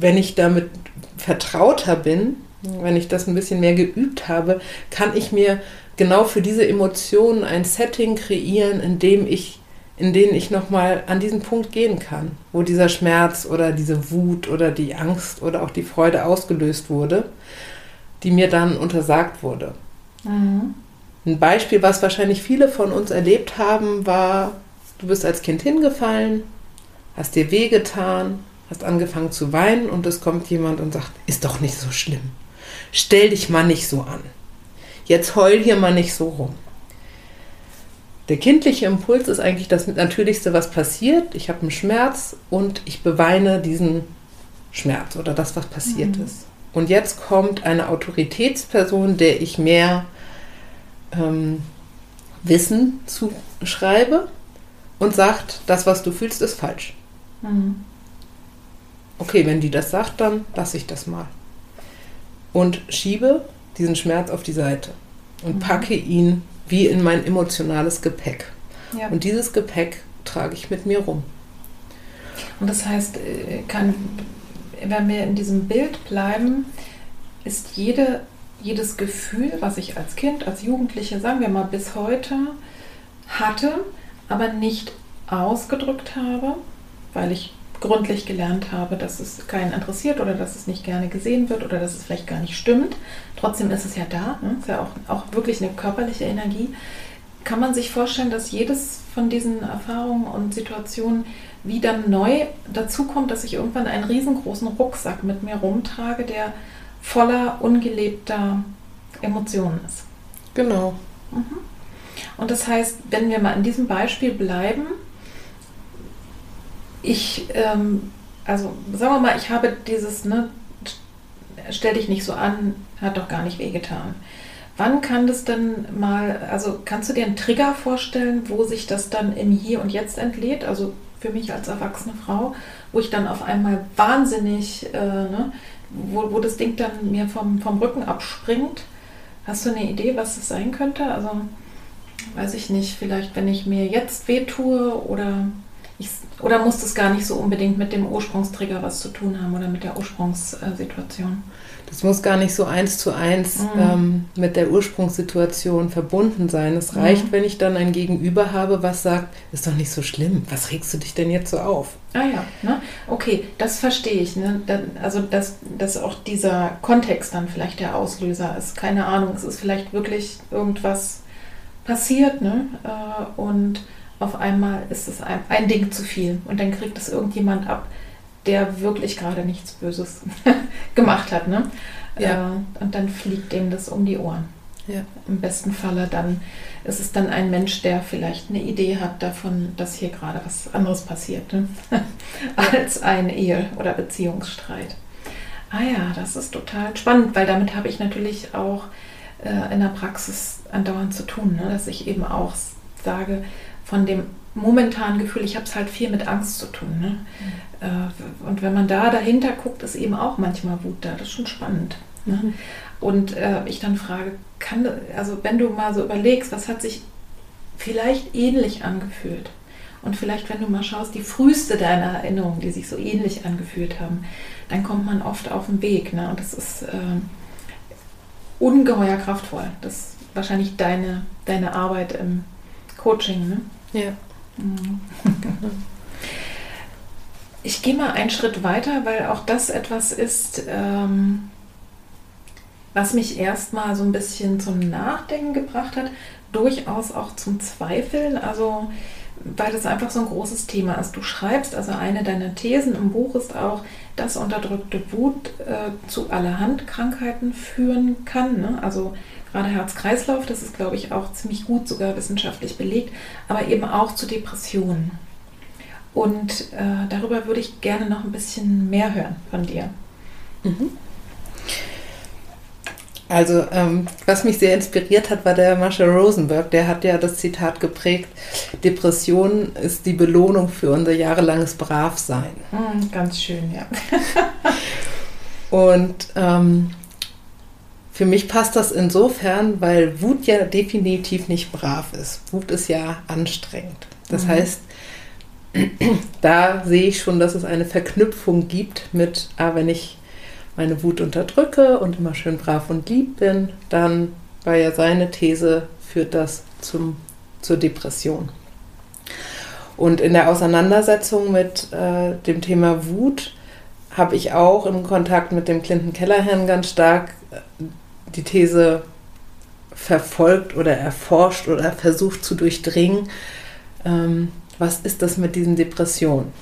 B: wenn ich damit vertrauter bin, wenn ich das ein bisschen mehr geübt habe, kann ich mir genau für diese Emotionen ein Setting kreieren, in dem ich, in dem ich nochmal an diesen Punkt gehen kann, wo dieser Schmerz oder diese Wut oder die Angst oder auch die Freude ausgelöst wurde, die mir dann untersagt wurde. Mhm. Ein Beispiel, was wahrscheinlich viele von uns erlebt haben, war, du bist als Kind hingefallen, hast dir wehgetan, hast angefangen zu weinen und es kommt jemand und sagt, ist doch nicht so schlimm. Stell dich mal nicht so an jetzt heul hier mal nicht so rum. Der kindliche Impuls ist eigentlich das Natürlichste, was passiert. Ich habe einen Schmerz und ich beweine diesen Schmerz oder das, was passiert mhm. ist. Und jetzt kommt eine Autoritätsperson, der ich mehr ähm, Wissen zuschreibe und sagt, das, was du fühlst, ist falsch. Mhm. Okay, wenn die das sagt, dann lasse ich das mal. Und schiebe diesen Schmerz auf die Seite und mhm. packe ihn wie in mein emotionales Gepäck. Ja. Und dieses Gepäck trage ich mit mir rum.
A: Und das heißt, äh, kann, wenn wir in diesem Bild bleiben, ist jede, jedes Gefühl, was ich als Kind, als Jugendliche, sagen wir mal bis heute hatte, aber nicht ausgedrückt habe, weil ich gründlich gelernt habe, dass es keinen interessiert oder dass es nicht gerne gesehen wird oder dass es vielleicht gar nicht stimmt. Trotzdem ist es ja da, ne? ist ja auch, auch wirklich eine körperliche Energie. Kann man sich vorstellen, dass jedes von diesen Erfahrungen und Situationen wie dann neu dazukommt, dass ich irgendwann einen riesengroßen Rucksack mit mir rumtrage, der voller ungelebter Emotionen ist?
B: Genau. Mhm.
A: Und das heißt, wenn wir mal in diesem Beispiel bleiben, ich, ähm, also sagen wir mal, ich habe dieses, ne, stell dich nicht so an, hat doch gar nicht wehgetan. Wann kann das denn mal, also kannst du dir einen Trigger vorstellen, wo sich das dann im Hier und Jetzt entlädt? Also für mich als erwachsene Frau, wo ich dann auf einmal wahnsinnig, äh, ne, wo, wo das Ding dann mir vom, vom Rücken abspringt. Hast du eine Idee, was das sein könnte? Also weiß ich nicht, vielleicht wenn ich mir jetzt wehtue oder ich, oder muss das gar nicht so unbedingt mit dem Ursprungstrigger was zu tun haben oder mit der Ursprungssituation?
B: Das muss gar nicht so eins zu eins mhm. ähm, mit der Ursprungssituation verbunden sein. Es reicht, mhm. wenn ich dann ein Gegenüber habe, was sagt, ist doch nicht so schlimm. Was regst du dich denn jetzt so auf?
A: Ah ja, ne? okay, das verstehe ich. Ne? also, dass, dass auch dieser Kontext dann vielleicht der Auslöser ist. Keine Ahnung, es ist vielleicht wirklich irgendwas passiert ne? Äh, und auf einmal ist es ein, ein Ding zu viel und dann kriegt es irgendjemand ab, der wirklich gerade nichts Böses <laughs> gemacht hat. Ne? Ja. Äh, und dann fliegt dem das um die Ohren. Ja. Im besten Falle dann ist es dann ein Mensch, der vielleicht eine Idee hat davon, dass hier gerade was anderes passiert, ne? <laughs> als ein Ehe- oder Beziehungsstreit. Ah ja, das ist total spannend, weil damit habe ich natürlich auch äh, in der Praxis andauernd zu tun, ne? dass ich eben auch sage, von dem momentanen Gefühl, ich habe es halt viel mit Angst zu tun. Ne? Mhm. und wenn man da dahinter guckt, ist eben auch manchmal Wut da. Das ist schon spannend. Ne? Mhm. Und äh, ich dann frage, kann, also wenn du mal so überlegst, was hat sich vielleicht ähnlich angefühlt? Und vielleicht, wenn du mal schaust, die früheste deiner Erinnerungen, die sich so ähnlich angefühlt haben, dann kommt man oft auf den Weg. Ne? Und das ist äh, ungeheuer kraftvoll. Das ist wahrscheinlich deine, deine Arbeit im Coaching. Ne?
B: Ja.
A: Ich gehe mal einen Schritt weiter, weil auch das etwas ist, ähm, was mich erstmal so ein bisschen zum Nachdenken gebracht hat, durchaus auch zum Zweifeln. Also weil das einfach so ein großes Thema ist. Du schreibst, also eine deiner Thesen im Buch ist auch, dass unterdrückte Wut äh, zu allerhand Krankheiten führen kann. Ne? Also gerade Herz-Kreislauf, das ist, glaube ich, auch ziemlich gut sogar wissenschaftlich belegt, aber eben auch zu Depressionen. Und äh, darüber würde ich gerne noch ein bisschen mehr hören von dir. Mhm.
B: Also, ähm, was mich sehr inspiriert hat, war der Marshall Rosenberg. Der hat ja das Zitat geprägt: Depression ist die Belohnung für unser jahrelanges Bravsein.
A: Mm, ganz schön, ja.
B: Und ähm, für mich passt das insofern, weil Wut ja definitiv nicht brav ist. Wut ist ja anstrengend. Das mhm. heißt, <clears throat> da sehe ich schon, dass es eine Verknüpfung gibt mit, ah, wenn ich meine Wut unterdrücke und immer schön brav und lieb bin, dann war ja seine These, führt das zum, zur Depression. Und in der Auseinandersetzung mit äh, dem Thema Wut habe ich auch im Kontakt mit dem Clinton Kellerherrn ganz stark äh, die These verfolgt oder erforscht oder versucht zu durchdringen, ähm, was ist das mit diesen Depressionen?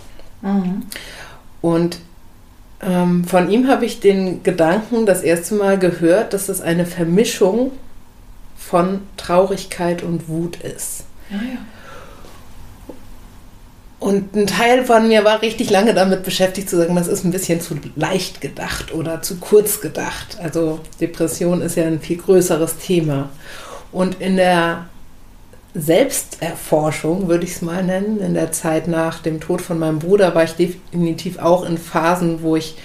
B: Mhm. Und ähm, von ihm habe ich den Gedanken das erste Mal gehört, dass es eine Vermischung von Traurigkeit und Wut ist. Ja, ja. Und ein Teil von mir war richtig lange damit beschäftigt zu sagen, das ist ein bisschen zu leicht gedacht oder zu kurz gedacht. Also Depression ist ja ein viel größeres Thema. Und in der Selbsterforschung, würde ich es mal nennen. In der Zeit nach dem Tod von meinem Bruder war ich definitiv auch in Phasen, wo ich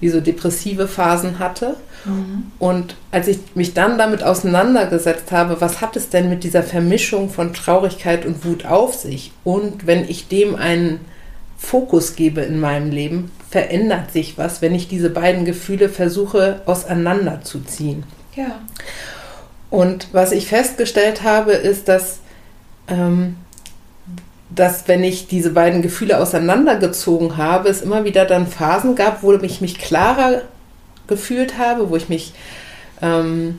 B: wie so depressive Phasen hatte. Mhm. Und als ich mich dann damit auseinandergesetzt habe, was hat es denn mit dieser Vermischung von Traurigkeit und Wut auf sich? Und wenn ich dem einen Fokus gebe in meinem Leben, verändert sich was, wenn ich diese beiden Gefühle versuche auseinanderzuziehen. Ja. Und was ich festgestellt habe, ist, dass ähm, dass wenn ich diese beiden Gefühle auseinandergezogen habe, es immer wieder dann Phasen gab, wo ich mich klarer gefühlt habe, wo ich mich ähm,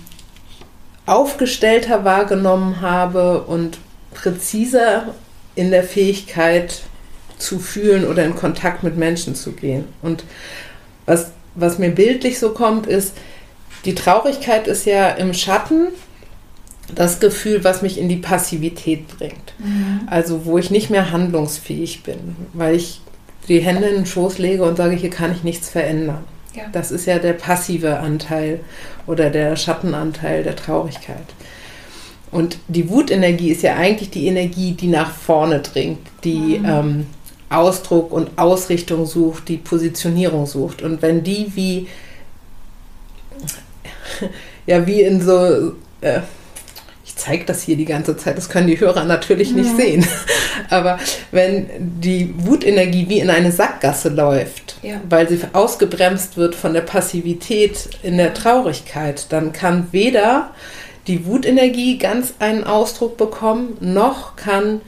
B: aufgestellter wahrgenommen habe und präziser in der Fähigkeit zu fühlen oder in Kontakt mit Menschen zu gehen. Und was, was mir bildlich so kommt, ist, die Traurigkeit ist ja im Schatten das Gefühl, was mich in die Passivität bringt. Mhm. Also wo ich nicht mehr handlungsfähig bin, weil ich die Hände in den Schoß lege und sage, hier kann ich nichts verändern. Ja. Das ist ja der passive Anteil oder der Schattenanteil der Traurigkeit. Und die Wutenergie ist ja eigentlich die Energie, die nach vorne dringt, die mhm. ähm, Ausdruck und Ausrichtung sucht, die Positionierung sucht. Und wenn die wie, <laughs> ja, wie in so, äh, zeige das hier die ganze Zeit, das können die Hörer natürlich nicht ja. sehen. <laughs> Aber wenn die Wutenergie wie in eine Sackgasse läuft, ja. weil sie ausgebremst wird von der Passivität in der Traurigkeit, dann kann weder die Wutenergie ganz einen Ausdruck bekommen, noch kann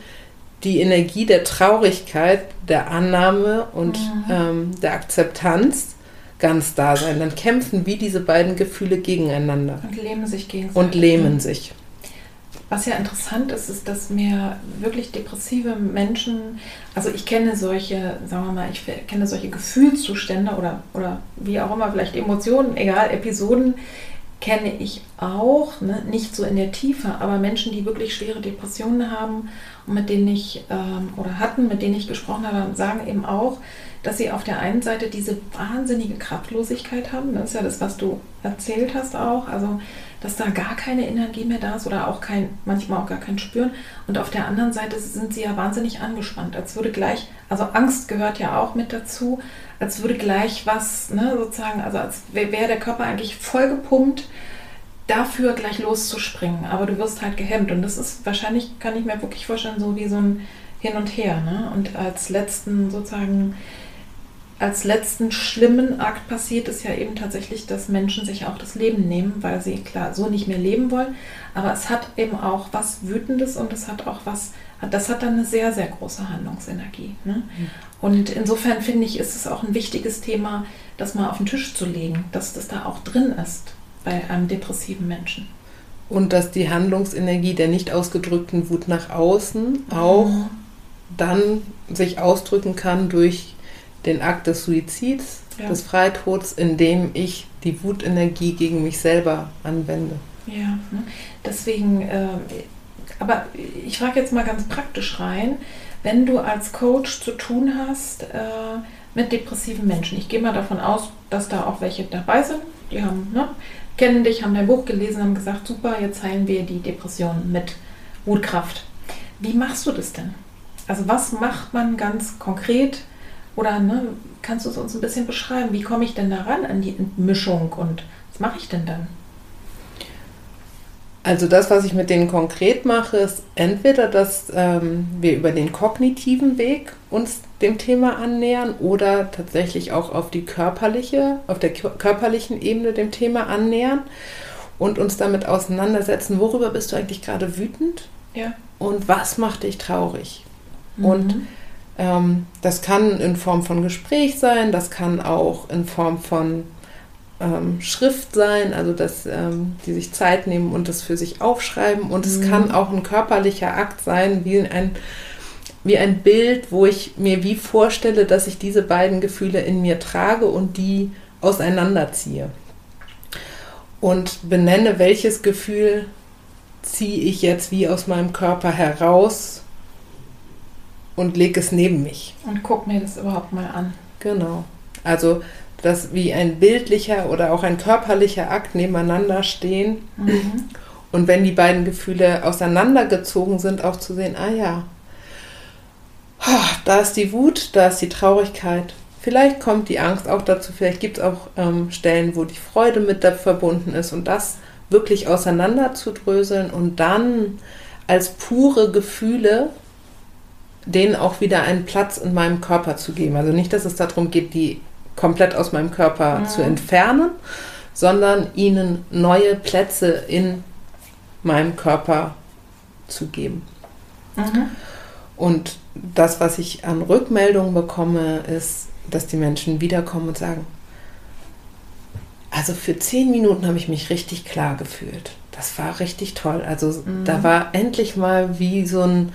B: die Energie der Traurigkeit, der Annahme und mhm. ähm, der Akzeptanz ganz da sein. Dann kämpfen wie diese beiden Gefühle gegeneinander.
A: Und lähmen sich gegenseitig.
B: Und lähmen sich.
A: Was ja interessant ist, ist, dass mir wirklich depressive Menschen, also ich kenne solche, sagen wir mal, ich kenne solche Gefühlszustände oder, oder wie auch immer, vielleicht Emotionen, egal, Episoden kenne ich auch, ne? nicht so in der Tiefe, aber Menschen, die wirklich schwere Depressionen haben und mit denen ich ähm, oder hatten, mit denen ich gesprochen habe, sagen eben auch, dass sie auf der einen Seite diese wahnsinnige Kraftlosigkeit haben. Das ist ja das, was du erzählt hast auch. Also, dass da gar keine Energie mehr da ist oder auch kein, manchmal auch gar kein Spüren. Und auf der anderen Seite sind sie ja wahnsinnig angespannt. Als würde gleich, also Angst gehört ja auch mit dazu, als würde gleich was, ne, sozusagen, also als wäre der Körper eigentlich vollgepumpt dafür gleich loszuspringen. Aber du wirst halt gehemmt. Und das ist wahrscheinlich, kann ich mir wirklich vorstellen, so wie so ein Hin und Her. Ne? Und als letzten sozusagen als letzten schlimmen Akt passiert ist ja eben tatsächlich, dass Menschen sich auch das Leben nehmen, weil sie klar so nicht mehr leben wollen. Aber es hat eben auch was Wütendes und es hat auch was, das hat dann eine sehr, sehr große Handlungsenergie. Ne? Mhm. Und insofern finde ich, ist es auch ein wichtiges Thema, das mal auf den Tisch zu legen, dass das da auch drin ist. bei einem depressiven Menschen.
B: Und dass die Handlungsenergie der nicht ausgedrückten Wut nach außen auch mhm. dann sich ausdrücken kann durch den Akt des Suizids, ja. des Freitods, indem ich die Wutenergie gegen mich selber anwende.
A: Ja, ne? deswegen, äh, aber ich frage jetzt mal ganz praktisch rein, wenn du als Coach zu tun hast äh, mit depressiven Menschen, ich gehe mal davon aus, dass da auch welche dabei sind, die haben, ne, kennen dich, haben dein Buch gelesen, haben gesagt, super, jetzt heilen wir die Depression mit Wutkraft. Wie machst du das denn? Also was macht man ganz konkret? Oder ne, kannst du es uns ein bisschen beschreiben? Wie komme ich denn daran an die Entmischung und was mache ich denn dann?
B: Also das, was ich mit denen konkret mache, ist entweder, dass ähm, wir über den kognitiven Weg uns dem Thema annähern oder tatsächlich auch auf die körperliche, auf der körperlichen Ebene dem Thema annähern und uns damit auseinandersetzen, worüber bist du eigentlich gerade wütend?
A: Ja.
B: Und was macht dich traurig? Mhm. Und ähm, das kann in Form von Gespräch sein, das kann auch in Form von ähm, Schrift sein, also dass ähm, die sich Zeit nehmen und das für sich aufschreiben. Und es mhm. kann auch ein körperlicher Akt sein, wie ein, wie ein Bild, wo ich mir wie vorstelle, dass ich diese beiden Gefühle in mir trage und die auseinanderziehe. Und benenne, welches Gefühl ziehe ich jetzt wie aus meinem Körper heraus und lege es neben mich.
A: Und guck mir das überhaupt mal an.
B: Genau. Also dass wie ein bildlicher oder auch ein körperlicher Akt nebeneinander stehen. Mhm. Und wenn die beiden Gefühle auseinandergezogen sind, auch zu sehen, ah ja, da ist die Wut, da ist die Traurigkeit. Vielleicht kommt die Angst auch dazu, vielleicht gibt es auch ähm, Stellen, wo die Freude mit verbunden ist und das wirklich auseinander zu dröseln und dann als pure Gefühle denen auch wieder einen Platz in meinem Körper zu geben. Also nicht, dass es darum geht, die komplett aus meinem Körper mhm. zu entfernen, sondern ihnen neue Plätze in meinem Körper zu geben. Mhm. Und das, was ich an Rückmeldungen bekomme, ist, dass die Menschen wiederkommen und sagen, also für zehn Minuten habe ich mich richtig klar gefühlt. Das war richtig toll. Also mhm. da war endlich mal wie so ein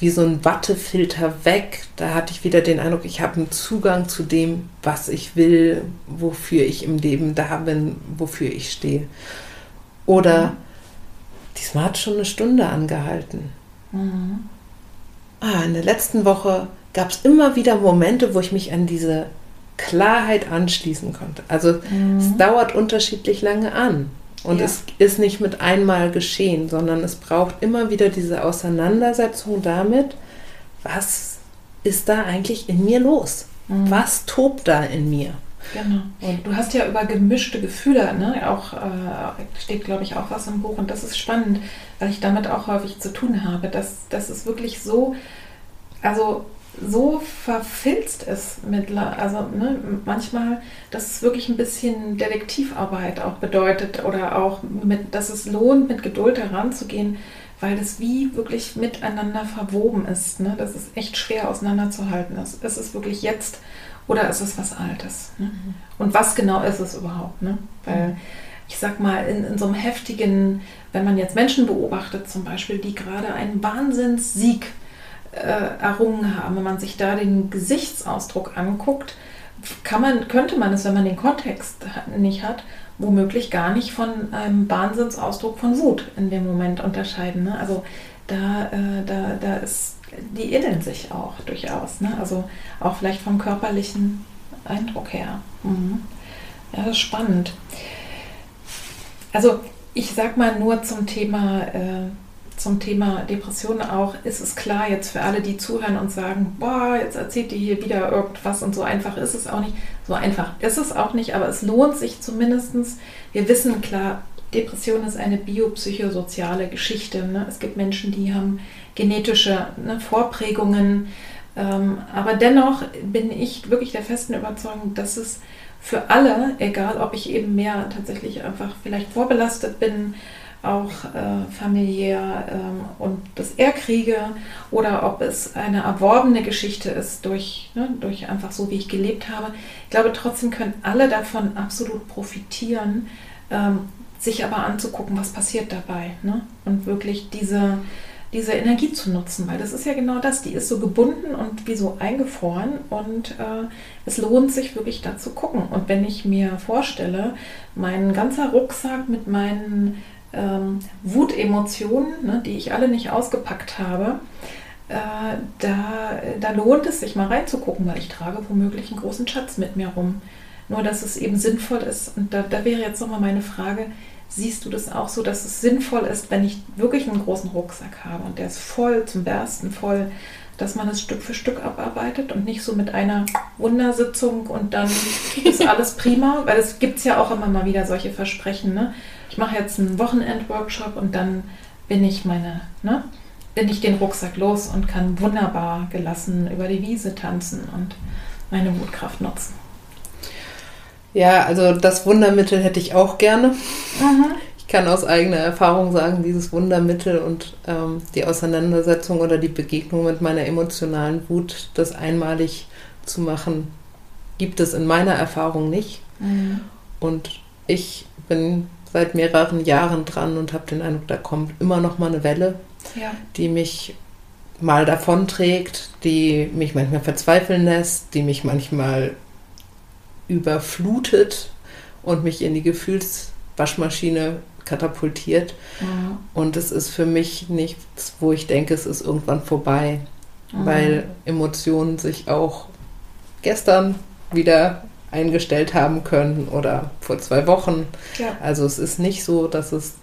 B: wie so ein Wattefilter weg. Da hatte ich wieder den Eindruck, ich habe einen Zugang zu dem, was ich will, wofür ich im Leben da bin, wofür ich stehe. Oder mhm. diesmal hat schon eine Stunde angehalten. Mhm. Ah, in der letzten Woche gab es immer wieder Momente, wo ich mich an diese Klarheit anschließen konnte. Also mhm. es dauert unterschiedlich lange an. Und ja. es ist nicht mit einmal geschehen, sondern es braucht immer wieder diese Auseinandersetzung damit, was ist da eigentlich in mir los? Mhm. Was tobt da in mir?
A: Genau. Und du hast ja über gemischte Gefühle, ne? auch äh, steht, glaube ich, auch was im Buch. Und das ist spannend, weil ich damit auch häufig zu tun habe. Dass das ist wirklich so, also so verfilzt ist mit, also ne, manchmal, dass es wirklich ein bisschen Detektivarbeit auch bedeutet oder auch, mit, dass es lohnt, mit Geduld heranzugehen, weil das wie wirklich miteinander verwoben ist. Ne? Das ist echt schwer auseinanderzuhalten. Ist, ist es wirklich jetzt oder ist es was Altes? Ne? Mhm. Und was genau ist es überhaupt? Ne? Weil ich sag mal, in, in so einem heftigen, wenn man jetzt Menschen beobachtet zum Beispiel, die gerade einen Wahnsinnssieg äh, errungen haben. Wenn man sich da den Gesichtsausdruck anguckt, kann man, könnte man es, wenn man den Kontext nicht hat, womöglich gar nicht von einem Wahnsinnsausdruck von Wut in dem Moment unterscheiden. Ne? Also da, äh, da, da ist, die ähneln sich auch durchaus. Ne? Also auch vielleicht vom körperlichen Eindruck her. Mhm. Ja, das ist spannend. Also ich sag mal nur zum Thema äh, zum Thema Depressionen auch, ist es klar jetzt für alle, die zuhören und sagen, boah, jetzt erzählt ihr hier wieder irgendwas und so einfach ist es auch nicht. So einfach ist es auch nicht, aber es lohnt sich zumindest. Wir wissen klar, Depression ist eine biopsychosoziale Geschichte. Ne? Es gibt Menschen, die haben genetische ne, Vorprägungen, ähm, aber dennoch bin ich wirklich der festen Überzeugung, dass es für alle, egal ob ich eben mehr tatsächlich einfach vielleicht vorbelastet bin, auch äh, familiär ähm, und das er kriege oder ob es eine erworbene Geschichte ist durch, ne, durch einfach so, wie ich gelebt habe. Ich glaube, trotzdem können alle davon absolut profitieren, ähm, sich aber anzugucken, was passiert dabei. Ne? Und wirklich diese, diese Energie zu nutzen, weil das ist ja genau das, die ist so gebunden und wie so eingefroren und äh, es lohnt sich wirklich da zu gucken. Und wenn ich mir vorstelle, mein ganzer Rucksack mit meinen ähm, Wutemotionen, ne, die ich alle nicht ausgepackt habe, äh, da, da lohnt es sich mal reinzugucken, weil ich trage womöglich einen großen Schatz mit mir rum. Nur, dass es eben sinnvoll ist. Und da, da wäre jetzt nochmal meine Frage, Siehst du das auch so, dass es sinnvoll ist, wenn ich wirklich einen großen Rucksack habe und der ist voll zum Bersten voll, dass man es Stück für Stück abarbeitet und nicht so mit einer Wundersitzung und dann <laughs> ist alles prima, weil es gibt ja auch immer mal wieder solche Versprechen. Ne? Ich mache jetzt einen Wochenend-Workshop und dann bin ich meine, ne? bin ich den Rucksack los und kann wunderbar gelassen über die Wiese tanzen und meine Wutkraft nutzen.
B: Ja, also das Wundermittel hätte ich auch gerne. Mhm. Ich kann aus eigener Erfahrung sagen, dieses Wundermittel und ähm, die Auseinandersetzung oder die Begegnung mit meiner emotionalen Wut, das einmalig zu machen, gibt es in meiner Erfahrung nicht. Mhm. Und ich bin seit mehreren Jahren dran und habe den Eindruck, da kommt immer noch mal eine Welle, ja. die mich mal davonträgt, die mich manchmal verzweifeln lässt, die mich manchmal überflutet und mich in die Gefühlswaschmaschine katapultiert. Mhm. Und es ist für mich nichts, wo ich denke, es ist irgendwann vorbei, mhm. weil Emotionen sich auch gestern wieder eingestellt haben können oder vor zwei Wochen. Ja. Also es ist nicht so, dass es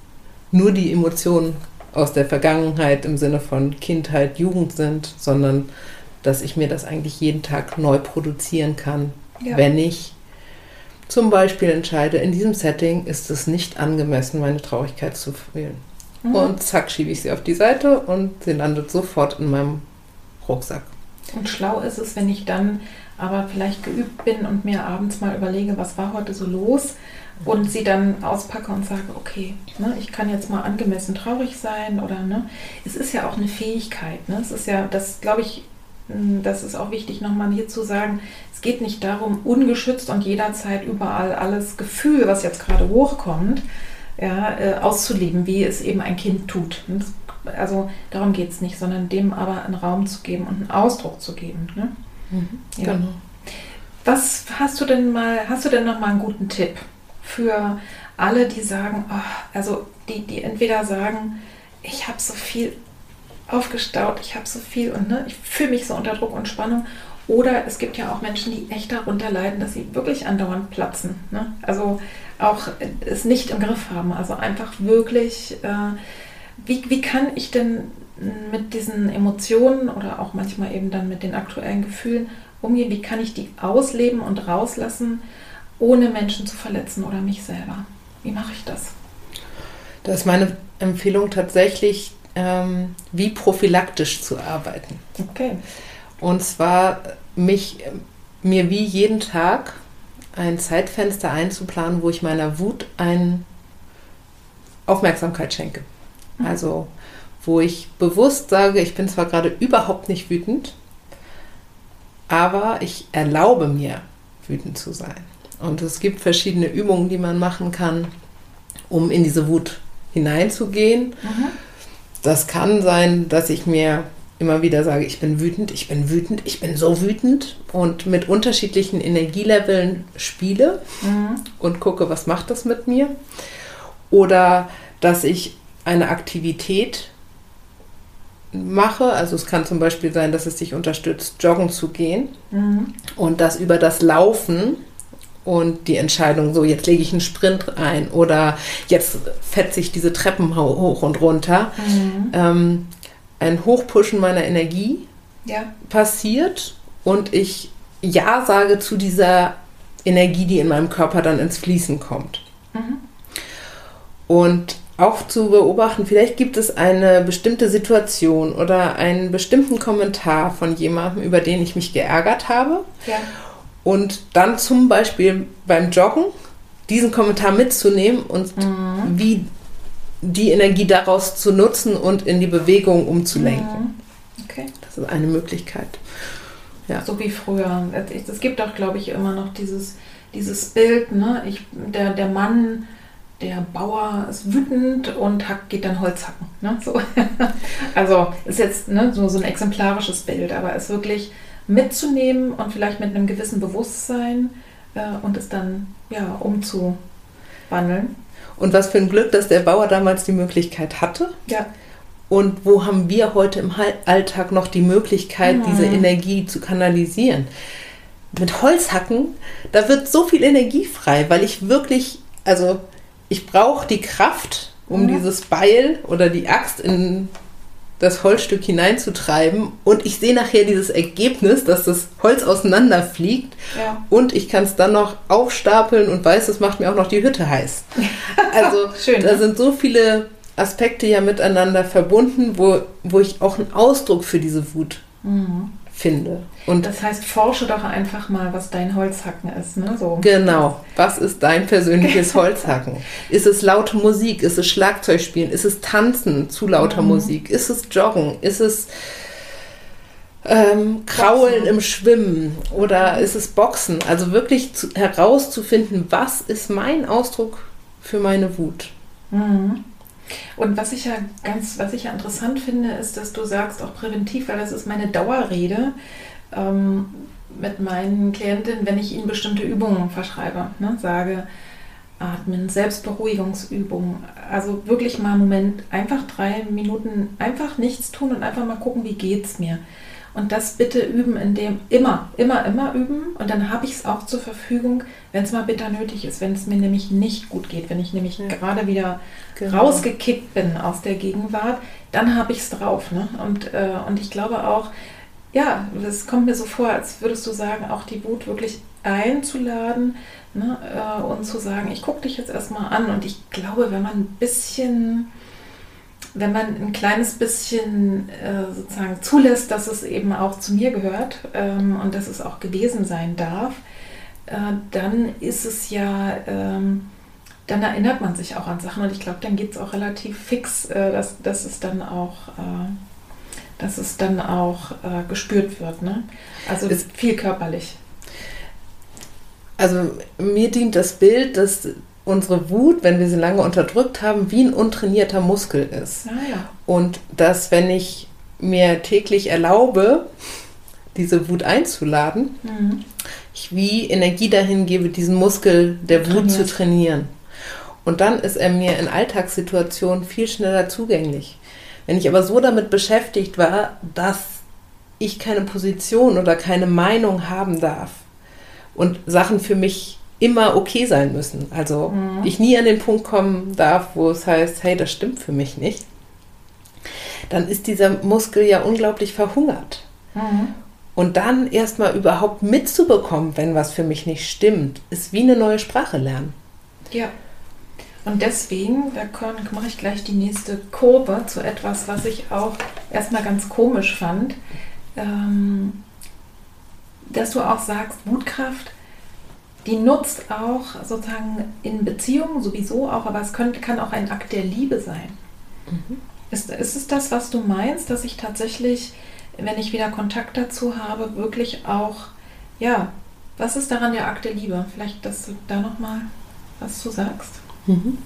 B: nur die Emotionen aus der Vergangenheit im Sinne von Kindheit, Jugend sind, sondern dass ich mir das eigentlich jeden Tag neu produzieren kann, ja. wenn ich zum Beispiel entscheide, in diesem Setting ist es nicht angemessen, meine Traurigkeit zu fühlen. Mhm. Und zack, schiebe ich sie auf die Seite und sie landet sofort in meinem Rucksack.
A: Und schlau ist es, wenn ich dann aber vielleicht geübt bin und mir abends mal überlege, was war heute so los und sie dann auspacke und sage, okay, ne, ich kann jetzt mal angemessen traurig sein oder ne, es ist ja auch eine Fähigkeit, ne, es ist ja, das glaube ich, hm, das ist auch wichtig nochmal hier zu sagen, es geht nicht darum, ungeschützt und jederzeit überall alles Gefühl, was jetzt gerade hochkommt, ja, äh, auszuleben, wie es eben ein Kind tut. also darum geht es nicht, sondern dem aber einen Raum zu geben und einen Ausdruck zu geben. Ne? Mhm, ja. Genau. Was hast du denn mal, hast du denn noch mal einen guten Tipp für alle, die sagen, oh, also die, die entweder sagen, ich habe so viel aufgestaut, ich habe so viel und ne, ich fühle mich so unter Druck und Spannung oder es gibt ja auch Menschen, die echt darunter leiden, dass sie wirklich andauernd platzen. Ne? Also auch es nicht im Griff haben. Also einfach wirklich, äh, wie, wie kann ich denn mit diesen Emotionen oder auch manchmal eben dann mit den aktuellen Gefühlen umgehen? Wie kann ich die ausleben und rauslassen, ohne Menschen zu verletzen oder mich selber? Wie mache ich das?
B: Da ist meine Empfehlung tatsächlich, ähm, wie prophylaktisch zu arbeiten. Okay. Und zwar mich, mir wie jeden Tag ein Zeitfenster einzuplanen, wo ich meiner Wut eine Aufmerksamkeit schenke. Mhm. Also wo ich bewusst sage, ich bin zwar gerade überhaupt nicht wütend, aber ich erlaube mir, wütend zu sein. Und es gibt verschiedene Übungen, die man machen kann, um in diese Wut hineinzugehen. Mhm. Das kann sein, dass ich mir immer wieder sage, ich bin wütend, ich bin wütend, ich bin so wütend und mit unterschiedlichen Energieleveln spiele mhm. und gucke, was macht das mit mir. Oder dass ich eine Aktivität mache, also es kann zum Beispiel sein, dass es dich unterstützt, joggen zu gehen mhm. und das über das Laufen und die Entscheidung, so jetzt lege ich einen Sprint ein oder jetzt fetze ich diese Treppen hoch und runter, mhm. ähm, ein Hochpushen meiner Energie ja. passiert und ich Ja sage zu dieser Energie, die in meinem Körper dann ins Fließen kommt. Mhm. Und auch zu beobachten, vielleicht gibt es eine bestimmte Situation oder einen bestimmten Kommentar von jemandem, über den ich mich geärgert habe. Ja. Und dann zum Beispiel beim Joggen diesen Kommentar mitzunehmen und mhm. wie die Energie daraus zu nutzen und in die Bewegung umzulenken. Mhm. Okay. Das ist eine Möglichkeit.
A: Ja. So wie früher. Es gibt auch, glaube ich, immer noch dieses, dieses Bild, ne? ich, der, der Mann der Bauer ist wütend und hack, geht dann Holz hacken. Ne? So. <laughs> also ist jetzt ne, so, so ein exemplarisches Bild, aber es wirklich mitzunehmen und vielleicht mit einem gewissen Bewusstsein äh, und es dann ja umzuwandeln.
B: Und was für ein Glück, dass der Bauer damals die Möglichkeit hatte.
A: Ja.
B: Und wo haben wir heute im Alltag noch die Möglichkeit, mhm. diese Energie zu kanalisieren? Mit Holzhacken, da wird so viel Energie frei, weil ich wirklich, also ich brauche die Kraft, um mhm. dieses Beil oder die Axt in das Holzstück hineinzutreiben und ich sehe nachher dieses Ergebnis, dass das Holz auseinanderfliegt ja. und ich kann es dann noch aufstapeln und weiß, es macht mir auch noch die Hütte heiß. <laughs> Also Schön, da ne? sind so viele Aspekte ja miteinander verbunden, wo, wo ich auch einen Ausdruck für diese Wut mhm. Finde.
A: Und das heißt, forsche doch einfach mal, was dein Holzhacken ist. Ne? So.
B: Genau. Was ist dein persönliches <laughs> Holzhacken? ist es laute Musik? Ist es Schlagzeugspielen? Ist es Tanzen zu lauter mhm. Musik? Ist es Joggen? Ist es ähm, Kraulen im Schwimmen? Oder ist es Boxen? Also wirklich zu, herauszufinden, was ist mein Ausdruck für meine Wut?
A: Mhm. Und was ich ja ganz, was ich ja interessant finde, ist, dass du sagst, auch präventiv, weil das ist meine Dauerrede ähm, mit meinen Klientinnen, wenn ich ihnen bestimmte Übungen verschreibe, ne, sage, atmen, Selbstberuhigungsübungen, also wirklich mal einen Moment, einfach drei Minuten, einfach nichts tun und einfach mal gucken, wie geht's mir. Und das bitte üben, indem immer, immer, immer üben. Und dann habe ich es auch zur Verfügung, wenn es mal bitter nötig ist, wenn es mir nämlich nicht gut geht, wenn ich nämlich ja. gerade wieder genau. rausgekickt bin aus der Gegenwart, dann habe ich es drauf. Ne? Und, äh, und ich glaube auch, ja, es kommt mir so vor, als würdest du sagen, auch die Wut wirklich einzuladen ne? äh, und zu sagen, ich gucke dich jetzt erstmal an. Und ich glaube, wenn man ein bisschen wenn man ein kleines bisschen äh, sozusagen zulässt, dass es eben auch zu mir gehört ähm, und dass es auch gewesen sein darf, äh, dann ist es ja, ähm, dann erinnert man sich auch an Sachen und ich glaube, dann geht es auch relativ fix, äh, dass, dass es dann auch, äh, dass es dann auch äh, gespürt wird. Ne? Also ist viel körperlich.
B: Also mir dient das Bild, dass unsere Wut, wenn wir sie lange unterdrückt haben, wie ein untrainierter Muskel ist.
A: Ah, ja.
B: Und dass, wenn ich mir täglich erlaube, diese Wut einzuladen, mhm. ich wie Energie dahin gebe, diesen Muskel der Trainiert. Wut zu trainieren. Und dann ist er mir in Alltagssituationen viel schneller zugänglich. Wenn ich aber so damit beschäftigt war, dass ich keine Position oder keine Meinung haben darf und Sachen für mich immer okay sein müssen. Also mhm. ich nie an den Punkt kommen darf, wo es heißt, hey, das stimmt für mich nicht. Dann ist dieser Muskel ja unglaublich verhungert. Mhm. Und dann erstmal überhaupt mitzubekommen, wenn was für mich nicht stimmt, ist wie eine neue Sprache lernen.
A: Ja. Und deswegen, da mache ich gleich die nächste Kurve zu etwas, was ich auch erstmal ganz komisch fand, ähm, dass du auch sagst, Wutkraft die nutzt auch sozusagen in Beziehungen sowieso auch, aber es könnte, kann auch ein Akt der Liebe sein. Mhm. Ist, ist es das, was du meinst, dass ich tatsächlich, wenn ich wieder Kontakt dazu habe, wirklich auch, ja, was ist daran der Akt der Liebe? Vielleicht, dass du da nochmal was zu sagst. Mhm.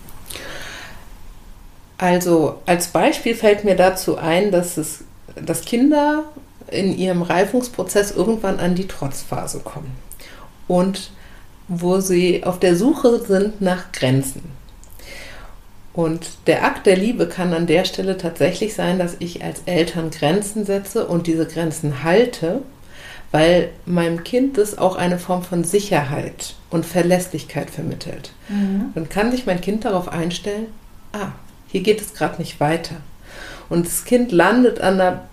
B: Also als Beispiel fällt mir dazu ein, dass es, dass Kinder in ihrem Reifungsprozess irgendwann an die Trotzphase kommen. Und wo sie auf der Suche sind nach Grenzen. Und der Akt der Liebe kann an der Stelle tatsächlich sein, dass ich als Eltern Grenzen setze und diese Grenzen halte, weil meinem Kind das auch eine Form von Sicherheit und Verlässlichkeit vermittelt. Mhm. Dann kann sich mein Kind darauf einstellen, ah, hier geht es gerade nicht weiter. Und das Kind landet an der,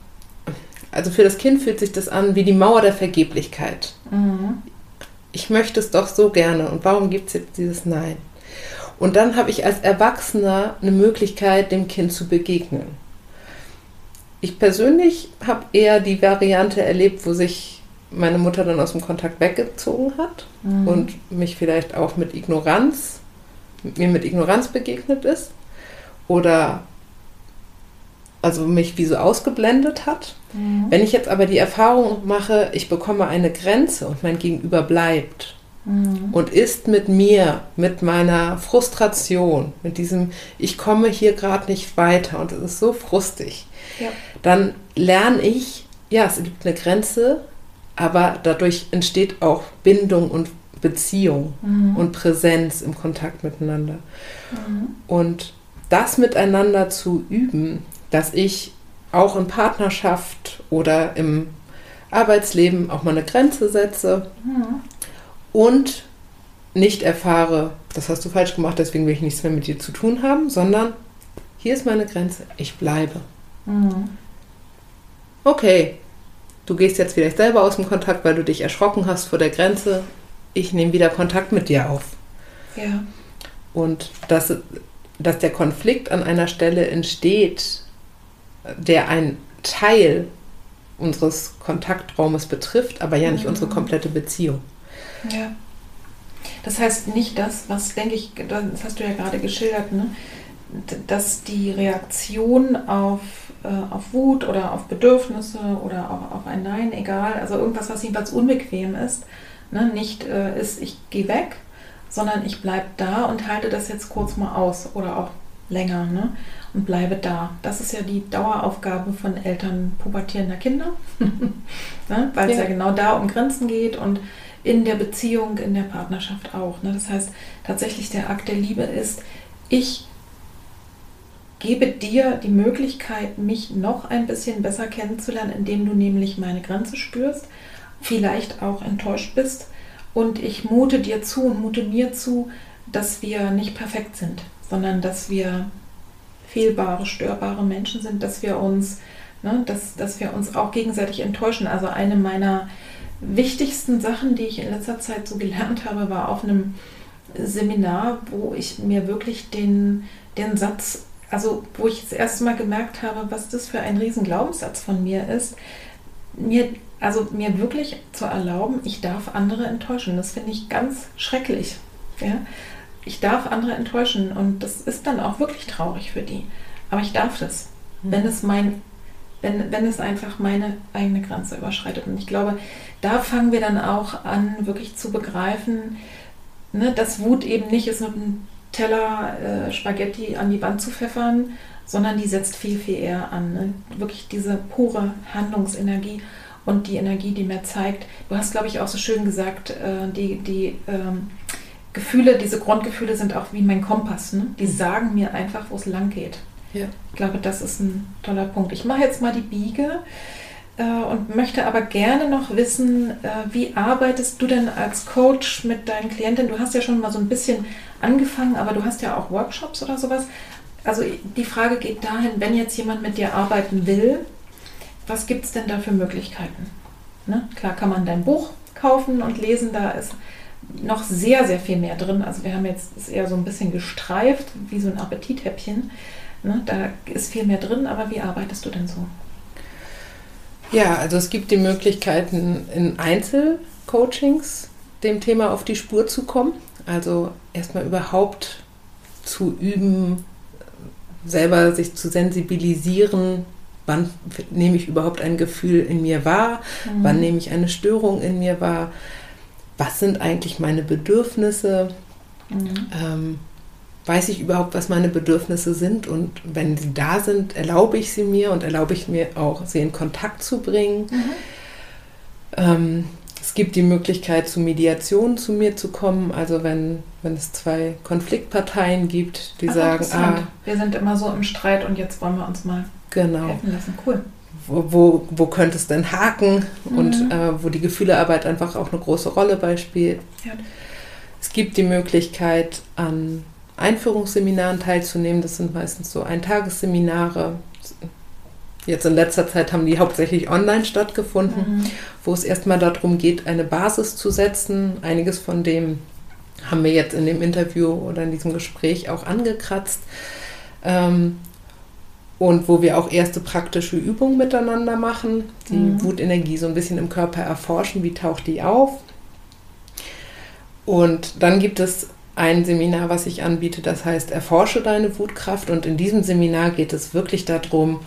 B: also für das Kind fühlt sich das an wie die Mauer der Vergeblichkeit. Mhm ich möchte es doch so gerne und warum gibt es jetzt dieses Nein? Und dann habe ich als Erwachsener eine Möglichkeit, dem Kind zu begegnen. Ich persönlich habe eher die Variante erlebt, wo sich meine Mutter dann aus dem Kontakt weggezogen hat mhm. und mich vielleicht auch mit Ignoranz, mir mit Ignoranz begegnet ist oder also mich wie so ausgeblendet hat. Mhm. Wenn ich jetzt aber die Erfahrung mache, ich bekomme eine Grenze und mein Gegenüber bleibt mhm. und ist mit mir, mit meiner Frustration, mit diesem, ich komme hier gerade nicht weiter und es ist so frustig, ja. dann lerne ich, ja, es gibt eine Grenze, aber dadurch entsteht auch Bindung und Beziehung mhm. und Präsenz im Kontakt miteinander. Mhm. Und das miteinander zu üben, dass ich auch in Partnerschaft oder im Arbeitsleben auch mal eine Grenze setze mhm. und nicht erfahre, das hast du falsch gemacht, deswegen will ich nichts mehr mit dir zu tun haben, sondern hier ist meine Grenze, ich bleibe. Mhm. Okay, du gehst jetzt vielleicht selber aus dem Kontakt, weil du dich erschrocken hast vor der Grenze. Ich nehme wieder Kontakt mit dir auf. Ja. Und dass, dass der Konflikt an einer Stelle entsteht, der ein Teil unseres Kontaktraumes betrifft, aber ja nicht mhm. unsere komplette Beziehung.
A: Ja. Das heißt nicht das, was, denke ich, das hast du ja gerade geschildert, ne? dass die Reaktion auf, äh, auf Wut oder auf Bedürfnisse oder auch auf ein Nein, egal, also irgendwas, was jedenfalls unbequem ist, ne? nicht äh, ist, ich gehe weg, sondern ich bleibe da und halte das jetzt kurz mal aus oder auch länger. Ne? und bleibe da. Das ist ja die Daueraufgabe von Eltern pubertierender Kinder, <laughs> ne? weil es ja. ja. genau da um Grenzen geht und in der Beziehung, in der Partnerschaft auch. Ne? Das heißt, tatsächlich der Akt der Liebe ist, ich gebe dir die Möglichkeit, mich noch ein bisschen besser kennenzulernen, indem du nämlich meine Grenze spürst, vielleicht auch enttäuscht bist und ich mute dir zu und mute mir zu, dass wir nicht perfekt sind, sondern dass wir fehlbare, störbare Menschen sind, dass wir uns, ne, dass, dass wir uns auch gegenseitig enttäuschen. Also eine meiner wichtigsten Sachen, die ich in letzter Zeit so gelernt habe, war auf einem Seminar, wo ich mir wirklich den, den Satz, also wo ich das erste Mal gemerkt habe, was das für ein riesen Glaubenssatz von mir ist, mir, also mir wirklich zu erlauben, ich darf andere enttäuschen. Das finde ich ganz schrecklich. Ja? Ich darf andere enttäuschen und das ist dann auch wirklich traurig für die. Aber ich darf das, mhm. wenn es mein, wenn, wenn es einfach meine eigene Grenze überschreitet. Und ich glaube, da fangen wir dann auch an, wirklich zu begreifen, ne, dass Wut eben nicht ist, mit einem Teller äh, Spaghetti an die Wand zu pfeffern, sondern die setzt viel, viel eher an. Ne? Wirklich diese pure Handlungsenergie und die Energie, die mir zeigt. Du hast, glaube ich, auch so schön gesagt, äh, die, die ähm, Gefühle, diese Grundgefühle sind auch wie mein Kompass. Ne? Die mhm. sagen mir einfach, wo es lang geht. Ja. Ich glaube, das ist ein toller Punkt. Ich mache jetzt mal die Biege äh, und möchte aber gerne noch wissen, äh, wie arbeitest du denn als Coach mit deinen Klientinnen? Du hast ja schon mal so ein bisschen angefangen, aber du hast ja auch Workshops oder sowas. Also die Frage geht dahin, wenn jetzt jemand mit dir arbeiten will, was gibt es denn da für Möglichkeiten? Ne? Klar kann man dein Buch kaufen und lesen, da ist noch sehr, sehr viel mehr drin. Also wir haben jetzt ist eher so ein bisschen gestreift, wie so ein Appetithäppchen. Ne? Da ist viel mehr drin, aber wie arbeitest du denn so?
B: Ja, also es gibt die Möglichkeiten in Einzelcoachings dem Thema auf die Spur zu kommen. Also erstmal überhaupt zu üben, selber sich zu sensibilisieren, wann nehme ich überhaupt ein Gefühl in mir wahr, mhm. wann nehme ich eine Störung in mir wahr, was sind eigentlich meine Bedürfnisse? Mhm. Ähm, weiß ich überhaupt, was meine Bedürfnisse sind? Und wenn sie da sind, erlaube ich sie mir und erlaube ich mir auch, sie in Kontakt zu bringen. Mhm. Ähm, es gibt die Möglichkeit, zu Mediation zu mir zu kommen. Also wenn, wenn es zwei Konfliktparteien gibt, die Ach, sagen,
A: ah, wir sind immer so im Streit und jetzt wollen wir uns mal
B: genau. helfen lassen. Cool wo, wo könnte es denn haken mhm. und äh, wo die Gefühlearbeit einfach auch eine große Rolle beispielt. Ja. Es gibt die Möglichkeit, an Einführungsseminaren teilzunehmen. Das sind meistens so Eintagesseminare. Jetzt in letzter Zeit haben die hauptsächlich online stattgefunden, mhm. wo es erstmal darum geht, eine Basis zu setzen. Einiges von dem haben wir jetzt in dem Interview oder in diesem Gespräch auch angekratzt. Ähm, und wo wir auch erste praktische Übungen miteinander machen, die mhm. Wutenergie so ein bisschen im Körper erforschen, wie taucht die auf. Und dann gibt es ein Seminar, was ich anbiete, das heißt Erforsche deine Wutkraft. Und in diesem Seminar geht es wirklich darum,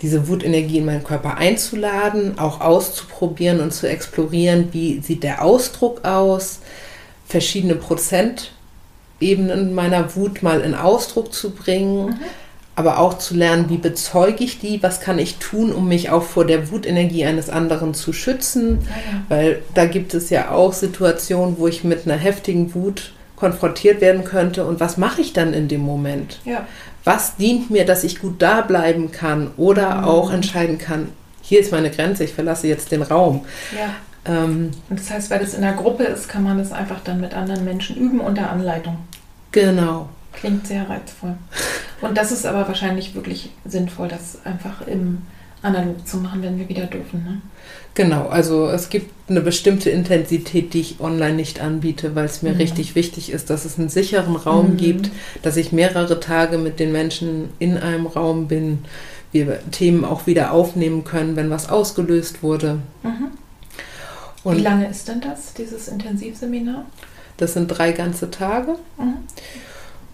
B: diese Wutenergie in meinen Körper einzuladen, auch auszuprobieren und zu explorieren, wie sieht der Ausdruck aus, verschiedene Prozentebenen meiner Wut mal in Ausdruck zu bringen. Mhm aber auch zu lernen, wie bezeuge ich die, was kann ich tun, um mich auch vor der Wutenergie eines anderen zu schützen, weil da gibt es ja auch Situationen, wo ich mit einer heftigen Wut konfrontiert werden könnte und was mache ich dann in dem Moment? Ja. Was dient mir, dass ich gut da bleiben kann oder mhm. auch entscheiden kann, hier ist meine Grenze, ich verlasse jetzt den Raum.
A: Ja. Ähm, und das heißt, weil das in der Gruppe ist, kann man das einfach dann mit anderen Menschen üben unter Anleitung.
B: Genau.
A: Klingt sehr reizvoll. Und das ist aber wahrscheinlich wirklich sinnvoll, das einfach im Analog zu machen, wenn wir wieder dürfen. Ne?
B: Genau, also es gibt eine bestimmte Intensität, die ich online nicht anbiete, weil es mir mhm. richtig wichtig ist, dass es einen sicheren Raum mhm. gibt, dass ich mehrere Tage mit den Menschen in einem Raum bin, wir Themen auch wieder aufnehmen können, wenn was ausgelöst wurde.
A: Mhm. Wie lange ist denn das, dieses Intensivseminar?
B: Das sind drei ganze Tage. Mhm.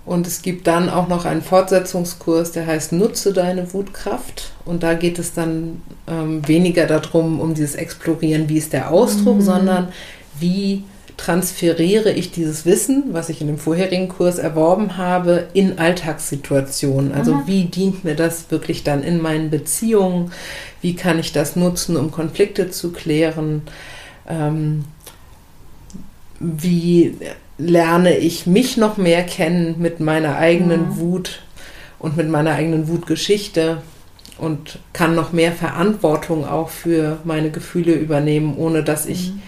B: Und es gibt dann auch noch einen Fortsetzungskurs, der heißt Nutze deine Wutkraft. Und da geht es dann ähm, weniger darum, um dieses Explorieren, wie ist der Ausdruck, mhm. sondern wie transferiere ich dieses Wissen, was ich in dem vorherigen Kurs erworben habe, in Alltagssituationen. Also mhm. wie dient mir das wirklich dann in meinen Beziehungen? Wie kann ich das nutzen, um Konflikte zu klären? Ähm, wie lerne ich mich noch mehr kennen mit meiner eigenen mhm. Wut und mit meiner eigenen Wutgeschichte und kann noch mehr Verantwortung auch für meine Gefühle übernehmen, ohne dass ich mhm.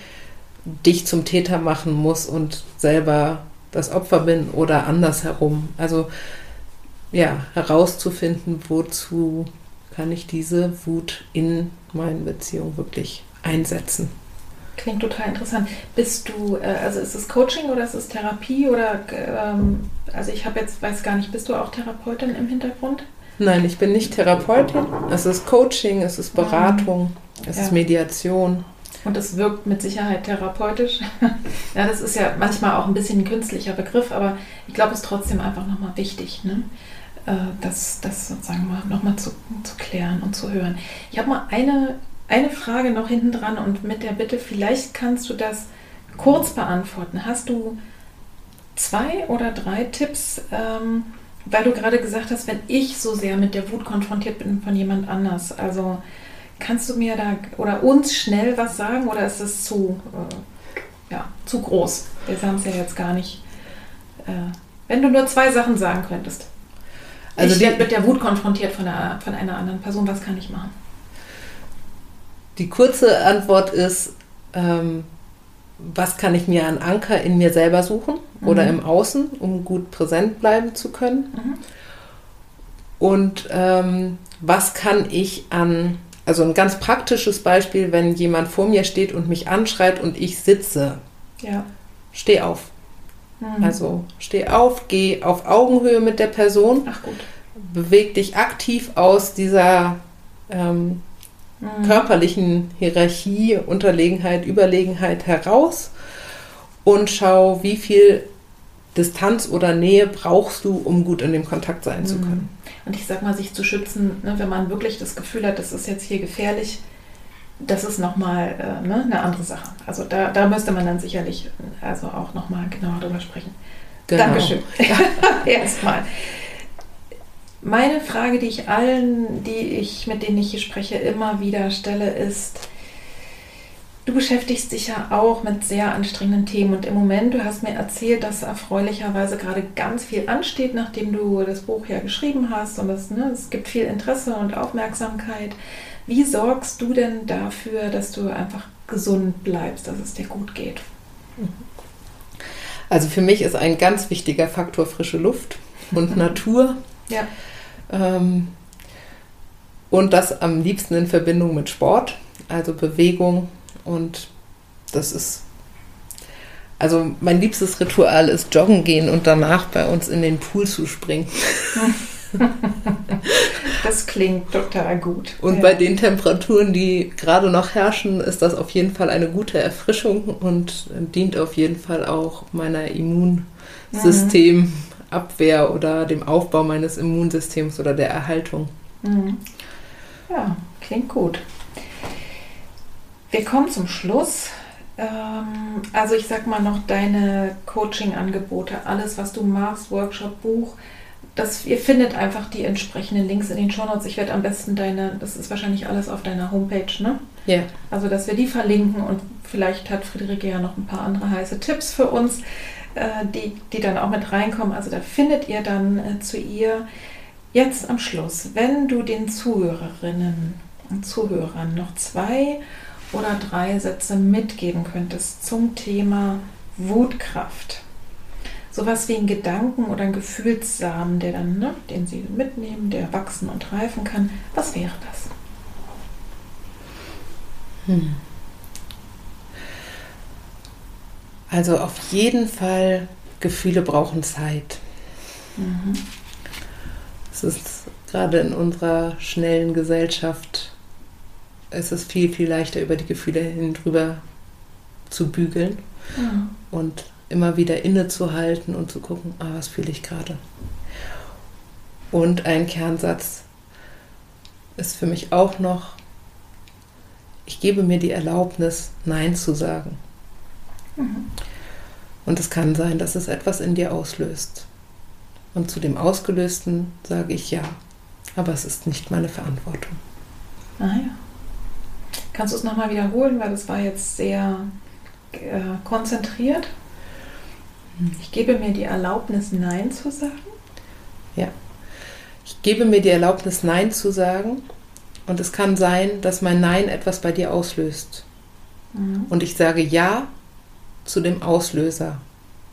B: dich zum Täter machen muss und selber das Opfer bin oder andersherum. Also ja, herauszufinden, wozu kann ich diese Wut in meinen Beziehungen wirklich einsetzen.
A: Klingt total interessant. Bist du, äh, also ist es Coaching oder ist es Therapie oder, ähm, also ich habe jetzt, weiß gar nicht, bist du auch Therapeutin im Hintergrund?
B: Nein, ich bin nicht Therapeutin. Es ist Coaching, es ist Beratung, es ja. ist Mediation.
A: Und es wirkt mit Sicherheit therapeutisch. <laughs> ja, das ist ja manchmal auch ein bisschen ein künstlicher Begriff, aber ich glaube, es ist trotzdem einfach nochmal wichtig, ne? Äh, das, das sozusagen nochmal zu, zu klären und zu hören. Ich habe mal eine eine Frage noch hinten dran und mit der Bitte, vielleicht kannst du das kurz beantworten. Hast du zwei oder drei Tipps, ähm, weil du gerade gesagt hast, wenn ich so sehr mit der Wut konfrontiert bin von jemand anders, also kannst du mir da oder uns schnell was sagen oder ist es zu, äh, ja, zu groß? Wir haben es ja jetzt gar nicht. Äh, wenn du nur zwei Sachen sagen könntest. Also ich werde mit der Wut konfrontiert von einer, von einer anderen Person, was kann ich machen?
B: Die kurze Antwort ist, ähm, was kann ich mir an Anker in mir selber suchen mhm. oder im Außen, um gut präsent bleiben zu können? Mhm. Und ähm, was kann ich an, also ein ganz praktisches Beispiel, wenn jemand vor mir steht und mich anschreit und ich sitze. Ja. Steh auf. Mhm. Also steh auf, geh auf Augenhöhe mit der Person.
A: Ach gut.
B: Beweg dich aktiv aus dieser ähm, mhm. körperlichen Hierarchie, Unterlegenheit, Überlegenheit heraus und schau, wie viel Distanz oder Nähe brauchst du, um gut in dem Kontakt sein mhm. zu können.
A: Und ich sag mal, sich zu schützen, ne, wenn man wirklich das Gefühl hat, das ist jetzt hier gefährlich, das ist nochmal äh, ne, eine andere Sache. Also da, da müsste man dann sicherlich also auch nochmal genauer drüber sprechen. Genau. Dankeschön. <laughs> <laughs> Ja. Erstmal. Meine Frage, die ich allen, die ich, mit denen ich hier spreche, immer wieder stelle, ist, du beschäftigst dich ja auch mit sehr anstrengenden Themen und im Moment, du hast mir erzählt, dass erfreulicherweise gerade ganz viel ansteht, nachdem du das Buch ja geschrieben hast und es, ne, es gibt viel Interesse und Aufmerksamkeit. Wie sorgst du denn dafür, dass du einfach gesund bleibst, dass es dir gut geht?
B: Also für mich ist ein ganz wichtiger Faktor frische Luft und <laughs> Natur.
A: Ja.
B: Ähm, und das am liebsten in Verbindung mit Sport, also Bewegung. Und das ist, also mein liebstes Ritual ist joggen gehen und danach bei uns in den Pool zu springen. <laughs>
A: Das klingt total gut.
B: Und ja. bei den Temperaturen, die gerade noch herrschen, ist das auf jeden Fall eine gute Erfrischung und dient auf jeden Fall auch meiner Immunsystem. Mhm. Abwehr oder dem Aufbau meines Immunsystems oder der Erhaltung.
A: Mhm. Ja, klingt gut. Wir kommen zum Schluss. Ähm, also ich sag mal noch deine Coaching-Angebote, alles, was du machst, Workshop, Buch, das, ihr findet einfach die entsprechenden Links in den Show Notes. Ich werde am besten deine, das ist wahrscheinlich alles auf deiner Homepage, ne?
B: Ja. Yeah.
A: Also, dass wir die verlinken und vielleicht hat Friederike ja noch ein paar andere heiße Tipps für uns, die, die dann auch mit reinkommen. Also, da findet ihr dann äh, zu ihr jetzt am Schluss, wenn du den Zuhörerinnen und Zuhörern noch zwei oder drei Sätze mitgeben könntest zum Thema Wutkraft sowas wie ein Gedanken oder ein Gefühlssamen, der dann, ne, den Sie mitnehmen, der wachsen und reifen kann. Was wäre das? Hm.
B: Also auf jeden Fall, Gefühle brauchen Zeit. Mhm. Es ist gerade in unserer schnellen Gesellschaft, es ist viel, viel leichter über die Gefühle hin drüber zu bügeln. Ja. Und immer wieder innezuhalten und zu gucken, ah, was fühle ich gerade. Und ein Kernsatz ist für mich auch noch, ich gebe mir die Erlaubnis, Nein zu sagen. Mhm. Und es kann sein, dass es etwas in dir auslöst. Und zu dem Ausgelösten sage ich ja, aber es ist nicht meine Verantwortung.
A: Ah ja. Kannst du es nochmal wiederholen, weil das war jetzt sehr äh, konzentriert? Ich gebe mir die Erlaubnis, Nein zu sagen.
B: Ja. Ich gebe mir die Erlaubnis, Nein zu sagen. Und es kann sein, dass mein Nein etwas bei dir auslöst. Mhm. Und ich sage Ja zu dem Auslöser.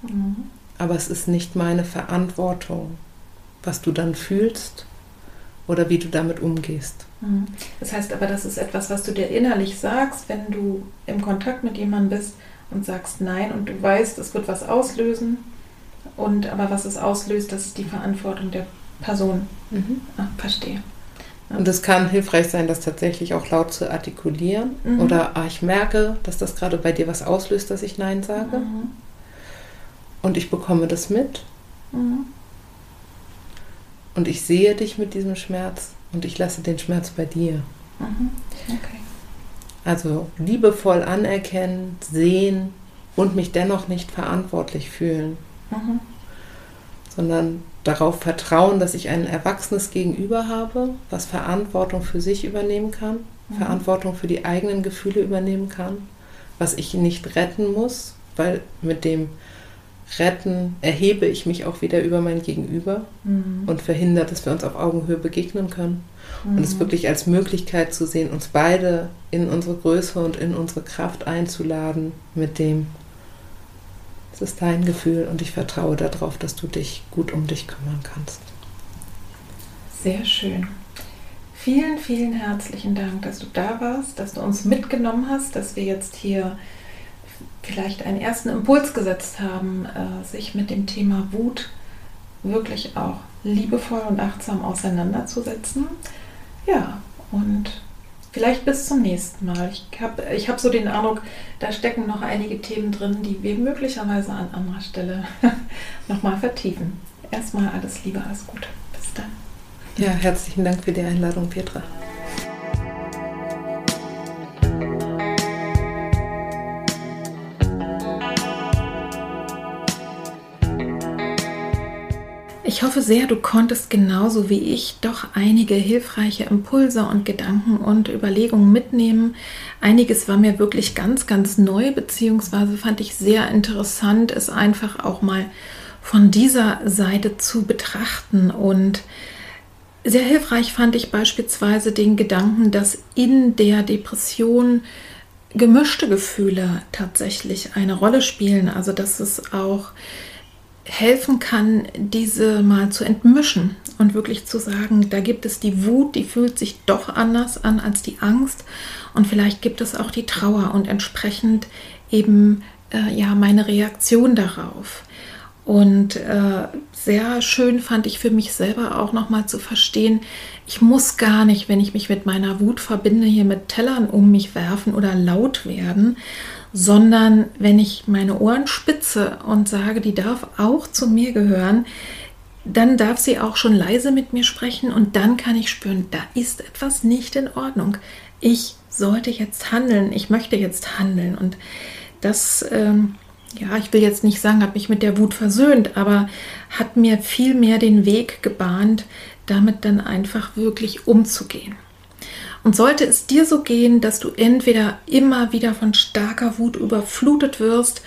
B: Mhm. Aber es ist nicht meine Verantwortung, was du dann fühlst oder wie du damit umgehst.
A: Mhm. Das heißt aber, das ist etwas, was du dir innerlich sagst, wenn du im Kontakt mit jemandem bist und sagst Nein und du weißt, es wird was auslösen. Und aber was es auslöst, das ist die Verantwortung der Person. Mhm. Ah, verstehe.
B: Und es kann hilfreich sein, das tatsächlich auch laut zu artikulieren. Mhm. Oder ah, ich merke, dass das gerade bei dir was auslöst, dass ich Nein sage. Mhm. Und ich bekomme das mit. Mhm. Und ich sehe dich mit diesem Schmerz und ich lasse den Schmerz bei dir. Mhm. Okay. Also liebevoll anerkennen, sehen und mich dennoch nicht verantwortlich fühlen, mhm. sondern darauf vertrauen, dass ich ein erwachsenes Gegenüber habe, was Verantwortung für sich übernehmen kann, mhm. Verantwortung für die eigenen Gefühle übernehmen kann, was ich nicht retten muss, weil mit dem Retten erhebe ich mich auch wieder über mein Gegenüber mhm. und verhindert, dass wir uns auf Augenhöhe begegnen können. Mhm. Und es wirklich als Möglichkeit zu sehen, uns beide in unsere Größe und in unsere Kraft einzuladen mit dem, es ist dein Gefühl und ich vertraue darauf, dass du dich gut um dich kümmern kannst.
A: Sehr schön. Vielen, vielen herzlichen Dank, dass du da warst, dass du uns mitgenommen hast, dass wir jetzt hier vielleicht einen ersten Impuls gesetzt haben, äh, sich mit dem Thema Wut wirklich auch liebevoll und achtsam auseinanderzusetzen. Ja, und vielleicht bis zum nächsten Mal. Ich habe ich hab so den Eindruck, da stecken noch einige Themen drin, die wir möglicherweise an anderer Stelle <laughs> nochmal vertiefen. Erstmal alles Liebe, alles Gute. Bis dann.
B: Ja, herzlichen Dank für die Einladung, Petra.
A: Ich hoffe sehr, du konntest genauso wie ich doch einige hilfreiche Impulse und Gedanken und Überlegungen mitnehmen. Einiges war mir wirklich ganz, ganz neu, beziehungsweise fand ich sehr interessant, es einfach auch mal von dieser Seite zu betrachten. Und sehr hilfreich fand ich beispielsweise den Gedanken, dass in der Depression gemischte Gefühle tatsächlich eine Rolle spielen. Also dass es auch helfen kann, diese mal zu entmischen und wirklich zu sagen, da gibt es die Wut, die fühlt sich doch anders an als die Angst und vielleicht gibt es auch die Trauer und entsprechend eben äh, ja meine Reaktion darauf. Und äh, sehr schön fand ich für mich selber auch nochmal zu verstehen, ich muss gar nicht, wenn ich mich mit meiner Wut verbinde, hier mit Tellern um mich werfen oder laut werden, sondern wenn ich meine Ohren spitze und sage, die darf auch zu mir gehören, dann darf sie auch schon leise mit mir sprechen und dann kann ich spüren, da ist etwas nicht in Ordnung. Ich sollte jetzt handeln, ich möchte jetzt handeln und das, ähm, ja, ich will jetzt nicht sagen, hat mich mit der Wut versöhnt, aber hat mir viel mehr den Weg gebahnt, damit dann einfach wirklich umzugehen. Und sollte es dir so gehen, dass du entweder immer wieder von starker Wut überflutet wirst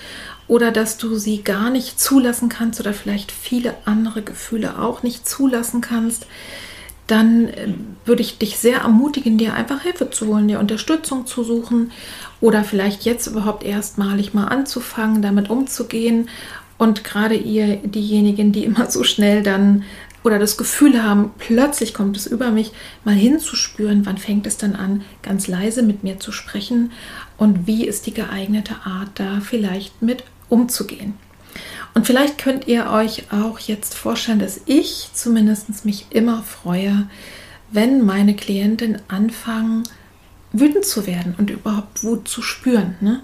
A: oder dass du sie gar nicht zulassen kannst oder vielleicht viele andere Gefühle auch nicht zulassen kannst, dann äh, würde ich dich sehr ermutigen, dir einfach Hilfe zu holen, dir Unterstützung zu suchen oder vielleicht jetzt überhaupt erstmalig mal anzufangen, damit umzugehen. Und gerade ihr, diejenigen, die immer so schnell dann oder das Gefühl haben, plötzlich kommt es über mich, mal hinzuspüren, wann fängt es dann an, ganz leise mit mir zu sprechen und wie ist die geeignete Art, da vielleicht mit umzugehen. Und vielleicht könnt ihr euch auch jetzt vorstellen, dass ich zumindest mich immer freue, wenn meine Klientinnen anfangen, wütend zu werden und überhaupt Wut zu spüren. Ne?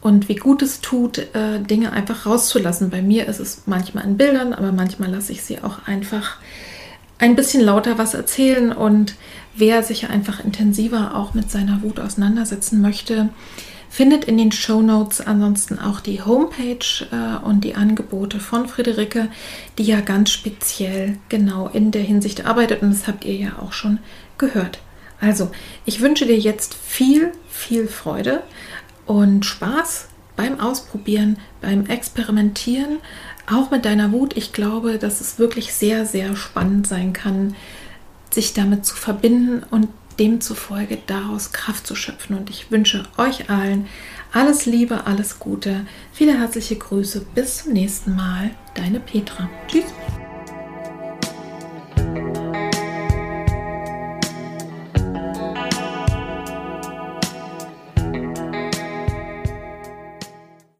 A: Und wie gut es tut, äh, Dinge einfach rauszulassen. Bei mir ist es manchmal in Bildern, aber manchmal lasse ich sie auch einfach ein bisschen lauter was erzählen und wer sich einfach intensiver auch mit seiner Wut auseinandersetzen möchte, findet in den Show Notes ansonsten auch die Homepage äh, und die Angebote von Friederike, die ja ganz speziell genau in der Hinsicht arbeitet und das habt ihr ja auch schon gehört. Also, ich wünsche dir jetzt viel, viel Freude und Spaß beim Ausprobieren, beim Experimentieren, auch mit deiner Wut. Ich glaube, dass es wirklich sehr, sehr spannend sein kann, sich damit zu verbinden und demzufolge daraus Kraft zu schöpfen. Und ich wünsche euch allen alles Liebe, alles Gute, viele herzliche Grüße. Bis zum nächsten Mal. Deine Petra. Tschüss.